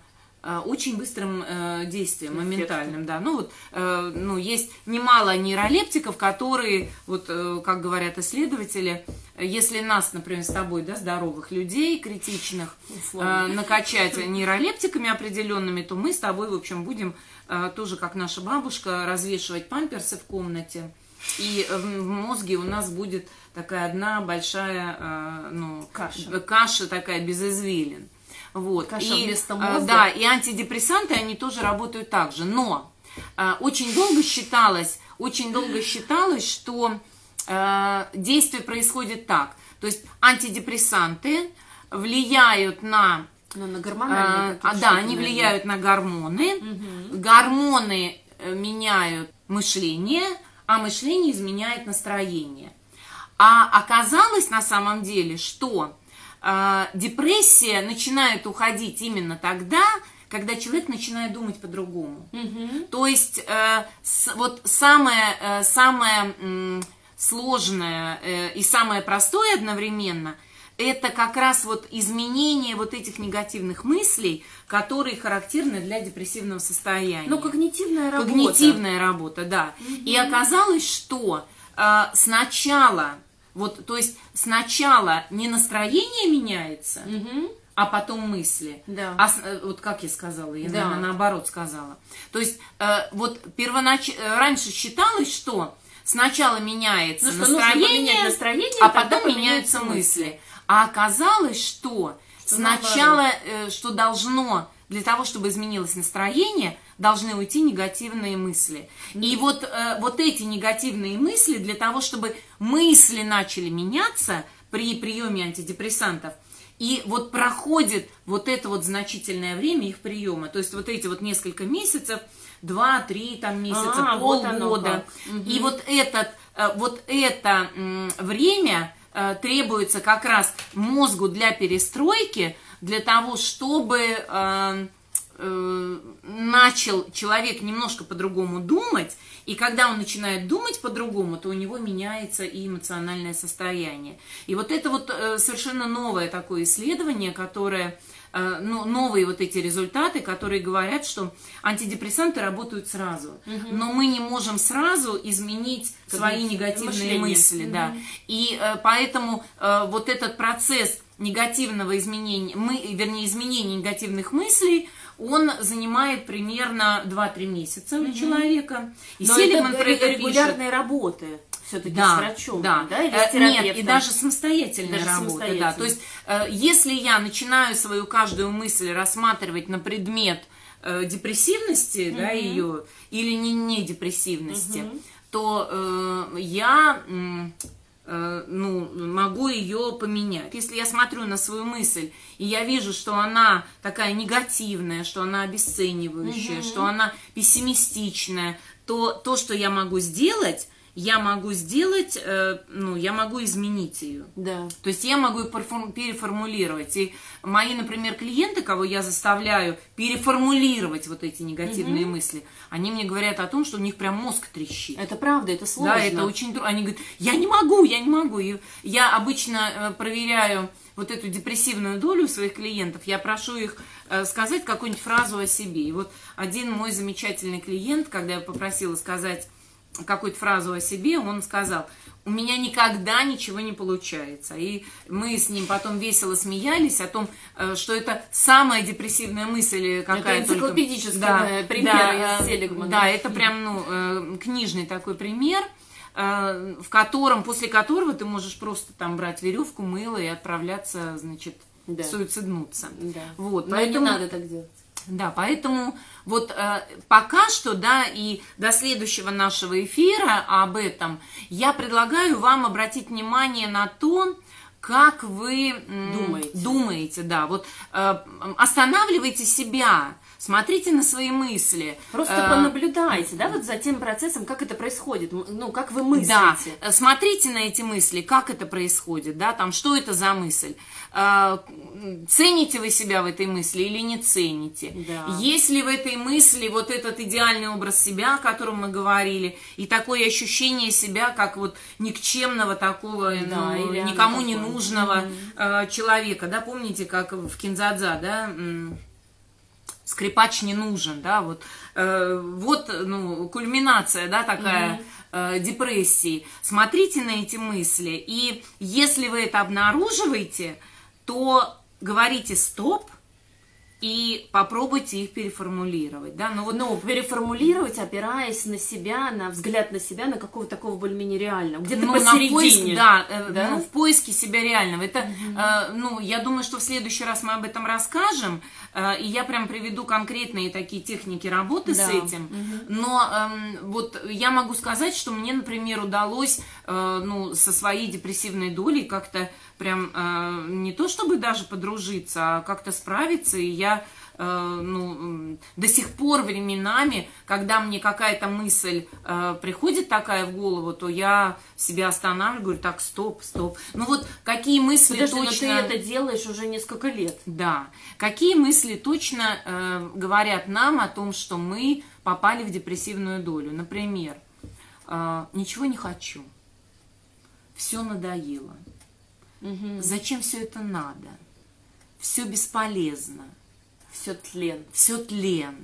очень быстрым э, действием, моментальным, да. Ну вот, э, ну есть немало нейролептиков, которые, вот, э, как говорят исследователи, если нас, например, с тобой, да, здоровых людей, критичных, э, накачать *laughs* нейролептиками определенными, то мы с тобой, в общем, будем э, тоже, как наша бабушка, развешивать памперсы в комнате. И в мозге у нас будет такая одна большая, э, ну, каша. каша такая без извилин. Вот. Каша и, вместо мозга. Да, и антидепрессанты, они тоже работают так же. Но очень долго считалось, очень долго считалось, что э, действие происходит так. То есть антидепрессанты влияют на... Ну, на гормональные э, Да, они влияют на гормоны. Угу. Гормоны э, меняют мышление, а мышление изменяет настроение. А оказалось на самом деле, что э, депрессия начинает уходить именно тогда, когда человек начинает думать по-другому. Угу. То есть э, с, вот самое, э, самое э, сложное э, и самое простое одновременно это как раз вот изменение вот этих негативных мыслей, которые характерны для депрессивного состояния. Ну, когнитивная работа. Когнитивная работа, да. Угу. И оказалось, что э, сначала, вот, то есть сначала не настроение меняется, угу а потом мысли. Да. А, вот как я сказала, я, да. наверное, наоборот сказала. То есть э, вот первонач... Э, раньше считалось, что сначала меняется ну, настроение, настроение, а потом меняются мысли. А оказалось, что, что сначала, э, что должно для того, чтобы изменилось настроение, должны уйти негативные мысли. Mm. И вот, э, вот эти негативные мысли, для того, чтобы мысли начали меняться при приеме антидепрессантов, и вот проходит вот это вот значительное время их приема. То есть вот эти вот несколько месяцев, два-три там месяца, а, полгода. Вот и вот, этот, э, вот это время э, требуется как раз мозгу для перестройки, для того, чтобы э, начал человек немножко по-другому думать, и когда он начинает думать по-другому, то у него меняется и эмоциональное состояние. И вот это вот э, совершенно новое такое исследование, которое э, ну, новые вот эти результаты, которые говорят, что антидепрессанты работают сразу, угу. но мы не можем сразу изменить Когнитив... свои негативные Мышление. мысли, угу. да. И э, поэтому вот этот процесс негативного изменения, мы, вернее, изменения негативных мыслей, он занимает примерно 2-3 месяца у человека. И Но Селигман это, это регулярные пишет, работы все-таки да, с врачом, да, да, или с Нет, и даже самостоятельная даже работа, да. То есть, э, если я начинаю свою каждую мысль рассматривать на предмет э, депрессивности, угу. да, ее, или не, не депрессивности, угу. то э, я э, ну, могу ее поменять. Если я смотрю на свою мысль, и я вижу, что она такая негативная, что она обесценивающая, угу. что она пессимистичная, то то, что я могу сделать, я могу сделать, э, ну, я могу изменить ее. Да. То есть я могу переформулировать. И мои, например, клиенты, кого я заставляю переформулировать вот эти негативные угу. мысли, они мне говорят о том, что у них прям мозг трещит. Это правда, это сложно. Да, это очень трудно. Они говорят, я не могу, я не могу. И я обычно э, проверяю вот эту депрессивную долю своих клиентов, я прошу их э, сказать какую-нибудь фразу о себе. И вот один мой замечательный клиент, когда я попросила сказать какую-то фразу о себе, он сказал, у меня никогда ничего не получается. И мы с ним потом весело смеялись о том, э, что это самая депрессивная мысль какая то Это энциклопедический да, пример да, из Селигмана. Да, это прям ну, э, книжный такой пример э, в котором, после которого ты можешь просто там брать веревку, мыло и отправляться, значит, да. суициднуться. Да. Вот, Но поэтому... не надо так делать. Да, поэтому вот э, пока что, да, и до следующего нашего эфира об этом я предлагаю вам обратить внимание на то, как вы думаете, думаете да, вот э, останавливайте себя, смотрите на свои мысли. Просто э, понаблюдайте, да, вот за тем процессом, как это происходит, ну, как вы мыслите. Да, смотрите на эти мысли, как это происходит, да, там, что это за мысль. Э, цените вы себя в этой мысли или не цените? Да. Есть ли в этой мысли вот этот идеальный образ себя, о котором мы говорили, и такое ощущение себя, как вот никчемного такого, да, ну, никому не нужного mm-hmm. человека, да, помните, как в Кинзадза, да, скрипач не нужен, да, вот, э, вот, ну, кульминация, да, такая mm-hmm. э, депрессии. Смотрите на эти мысли, и если вы это обнаруживаете, то говорите стоп, и попробуйте их переформулировать, да, ну вот... Ну, переформулировать, опираясь на себя, на взгляд на себя, на какого-то такого более-менее реального, где-то ну, посередине. На поиск, да, э, да, ну, в поиске себя реального. Это, угу. э, ну, я думаю, что в следующий раз мы об этом расскажем, э, и я прям приведу конкретные такие техники работы да. с этим, угу. но э, вот я могу сказать, что мне, например, удалось, э, ну, со своей депрессивной долей как-то прям э, не то чтобы даже подружиться, а как-то справиться. И я э, ну, до сих пор временами, когда мне какая-то мысль э, приходит такая в голову, то я себя останавливаю, говорю, так, стоп, стоп. Ну вот какие мысли Подожди, точно... но ты это делаешь уже несколько лет. Да. Какие мысли точно э, говорят нам о том, что мы попали в депрессивную долю? Например, э, ничего не хочу, все надоело Угу. Зачем все это надо? Все бесполезно. Все тлен. Все тлен.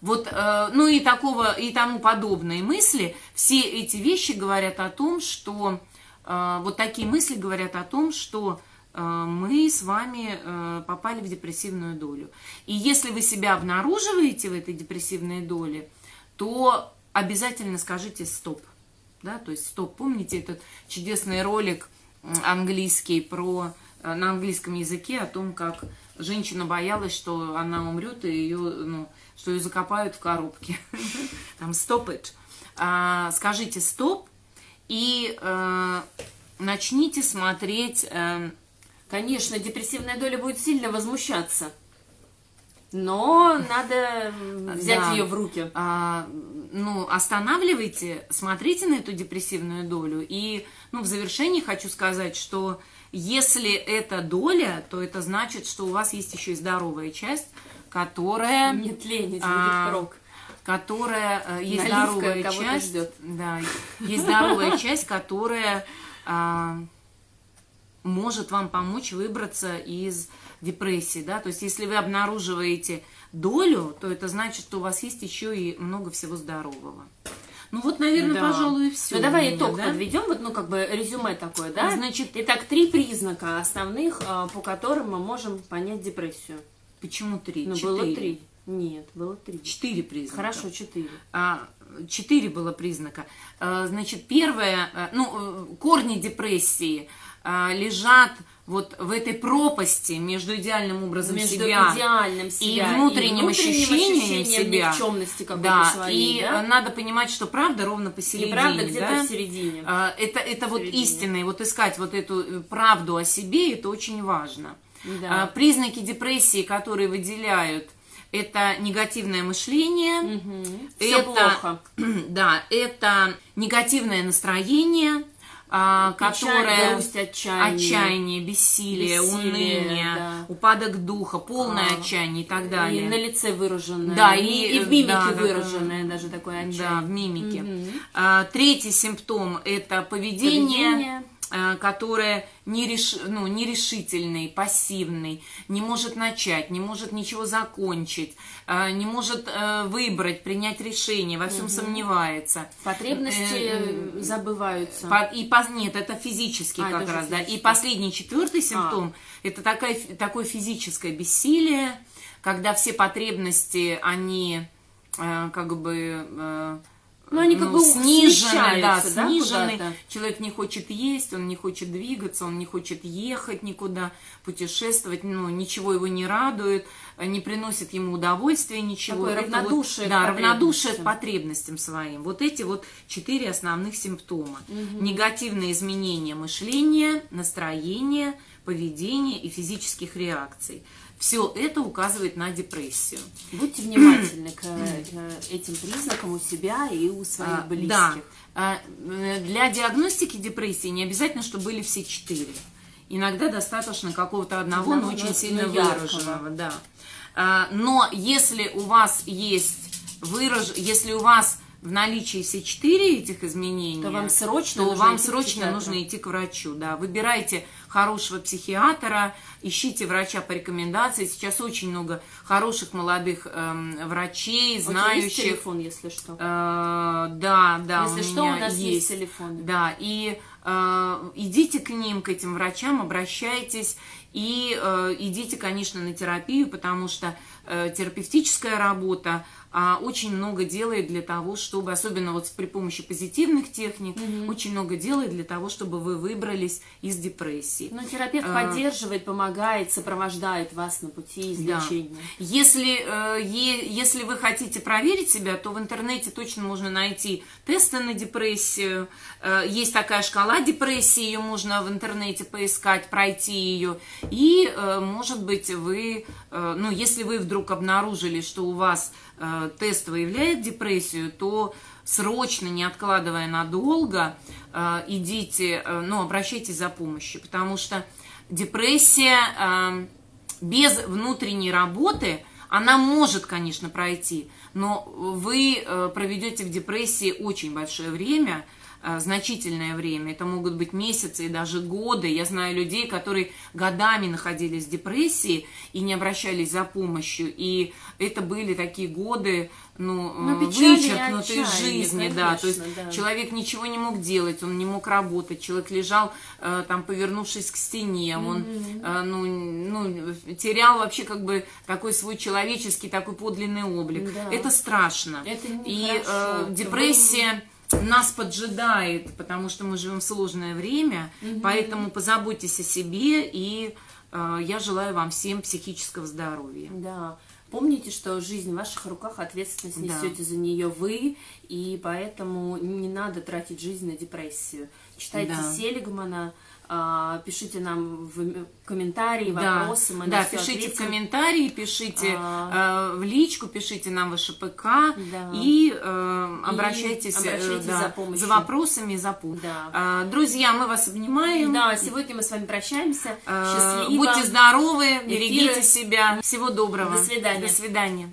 Вот, э, ну и такого, и тому подобные мысли, все эти вещи говорят о том, что, э, вот такие мысли говорят о том, что э, мы с вами э, попали в депрессивную долю. И если вы себя обнаруживаете в этой депрессивной доле, то обязательно скажите стоп. Да, то есть стоп. Помните этот чудесный ролик английский про э, на английском языке о том, как женщина боялась, что она умрет и ее, ну, что ее закопают в коробке. *laughs* Там stop it. А, скажите стоп и а, начните смотреть. А, Конечно, депрессивная доля будет сильно возмущаться. Но надо взять да. ее в руки. А, ну, останавливайте, смотрите на эту депрессивную долю. И, ну, в завершении хочу сказать, что если это доля, то это значит, что у вас есть еще и здоровая часть, которая... Не тленить а, будет Которая... Э, есть Наливка здоровая часть... Ждет. Да, есть здоровая часть, которая а, может вам помочь выбраться из депрессии, да, то есть если вы обнаруживаете долю, то это значит, что у вас есть еще и много всего здорового. Ну вот, наверное, да. пожалуй, и все. Ну давай итог да? подведем, вот, ну как бы резюме такое, да? Значит, итак, три признака основных, а, по которым мы можем понять депрессию. Почему три? Ну было три. Нет, было три. Четыре признака. Хорошо, четыре. А, Четыре было признака. А, Значит, первое, э, ну, э, корни депрессии а, лежат вот в этой пропасти между идеальным образом Между себя идеальным и себя внутренним, ощущением, ощущением себя. никчемности Да, своей, и да? э, надо понимать, что правда ровно посередине. Неправда где-то да? в середине. А, Это, это вот Середине. истина, и вот искать вот эту э, правду о себе, это очень важно. Да. А, Признаки депрессии, которые выделяют, это негативное мышление, Всё это, плохо. *clears throat* да, это негативное настроение, а, которое грусть, отчаяние. отчаяние, бессилие, Бессилие, уныние, да. упадок духа, полное А, отчаяние и так И далее. на лице выраженное. Да, и, и- и в мимике да, да, да. выраженное даже такое Да, отчаяние. в мимике. А, Третий симптом – это поведение, Поведение. А, которое нереш... ну, нерешительный, пассивный, не может начать, не может ничего закончить, а, не может э, выбрать, принять решение, во всем сомневается. Потребности Э, э, забываются. По- И нет, это физический А, как это раз, же да. И физический. последний, четвертый симптом, это такая, такое физическое бессилие, когда все потребности, они э, как бы... Ну, они как бы снижены, да, да, снижены. куда-то? Человек не хочет есть, он не хочет двигаться, он не хочет ехать никуда, путешествовать, ну, ничего его не радует, э, не приносит ему удовольствия, ничего. Такое Это вот- равнодушие к да, равнодушие к потребностям. потребностям своим. Вот эти вот четыре основных симптома. Негативные изменения мышления, настроения, поведения и физических реакций. Все это указывает на депрессию. Будьте внимательны *clears throat* к э, этим признакам у себя и у своих А, близких. Да. А, э, Для диагностики депрессии не обязательно, чтобы были все четыре. Иногда достаточно какого-то одного, но Одного, очень но- сильно но выраженного. Да. А, Но если у вас есть выраж... если у вас в наличии все четыре этих изменения, То вам срочно то нужно вам идти срочно нужно идти к врачу. Да. Выбирайте хорошего психиатра, ищите врача по рекомендации. Сейчас очень много хороших молодых эм, врачей, У тебя есть знающих. телефон, если что? Э, да, да, Если у что, у меня нас есть телефон. Да, и э, идите к ним, к этим врачам, обращайтесь и э, идите, конечно, на терапию, потому что э, терапевтическая работа а, очень много делает для того, чтобы, особенно вот при помощи позитивных техник, очень много делает для того, чтобы вы выбрались из депрессии. Ну, терапевт А. поддерживает, помогает, сопровождает вас на пути Да. излечения. Если, э, если вы хотите проверить себя, то в интернете точно можно найти тесты на депрессию. Э, есть такая шкала депрессии, ее можно в интернете поискать, пройти ее. И, э, может быть, вы, э, ну, если вы вдруг обнаружили, что у вас э, тест выявляет депрессию, то срочно, не откладывая надолго, э, идите, э, ну, обращайтесь за помощью, потому что депрессия э, без внутренней работы, она может, конечно, пройти, но вы э, проведете в депрессии очень большое время, значительное время. Это могут быть месяцы и даже годы. Я знаю людей, которые годами находились в депрессии и не обращались за помощью. И это были такие годы, ну, Ну, э, из отчаяние, жизни, да. То есть конечно, да. человек ничего не мог делать, он не мог работать, человек лежал э, там, повернувшись к стене, он э, ну, ну, терял вообще как бы такой свой человеческий, такой подлинный облик. Да. Это страшно. Это И э, депрессия нас поджидает, потому что мы живем в сложное время, поэтому позаботьтесь о себе, и э, я желаю вам всем психического здоровья. Да. Помните, что жизнь в ваших руках, ответственность Да. несете за нее вы, и поэтому не надо тратить жизнь на депрессию. Читайте Да. Селигмана, пишите нам в комментарии, Да, вопросы, мы да на все пишите в ответим. комментарии, пишите А. э, в личку, пишите нам в ШПК Да. и э, обращайтесь, э, обращайтесь да, за помощью. за вопросами, за помощью. Да. друзья, мы вас обнимаем. Да, сегодня мы с вами прощаемся. Э, Счастливо. Будьте здоровы, берегите Эфиры. себя. Всего доброго. До свидания. До свидания.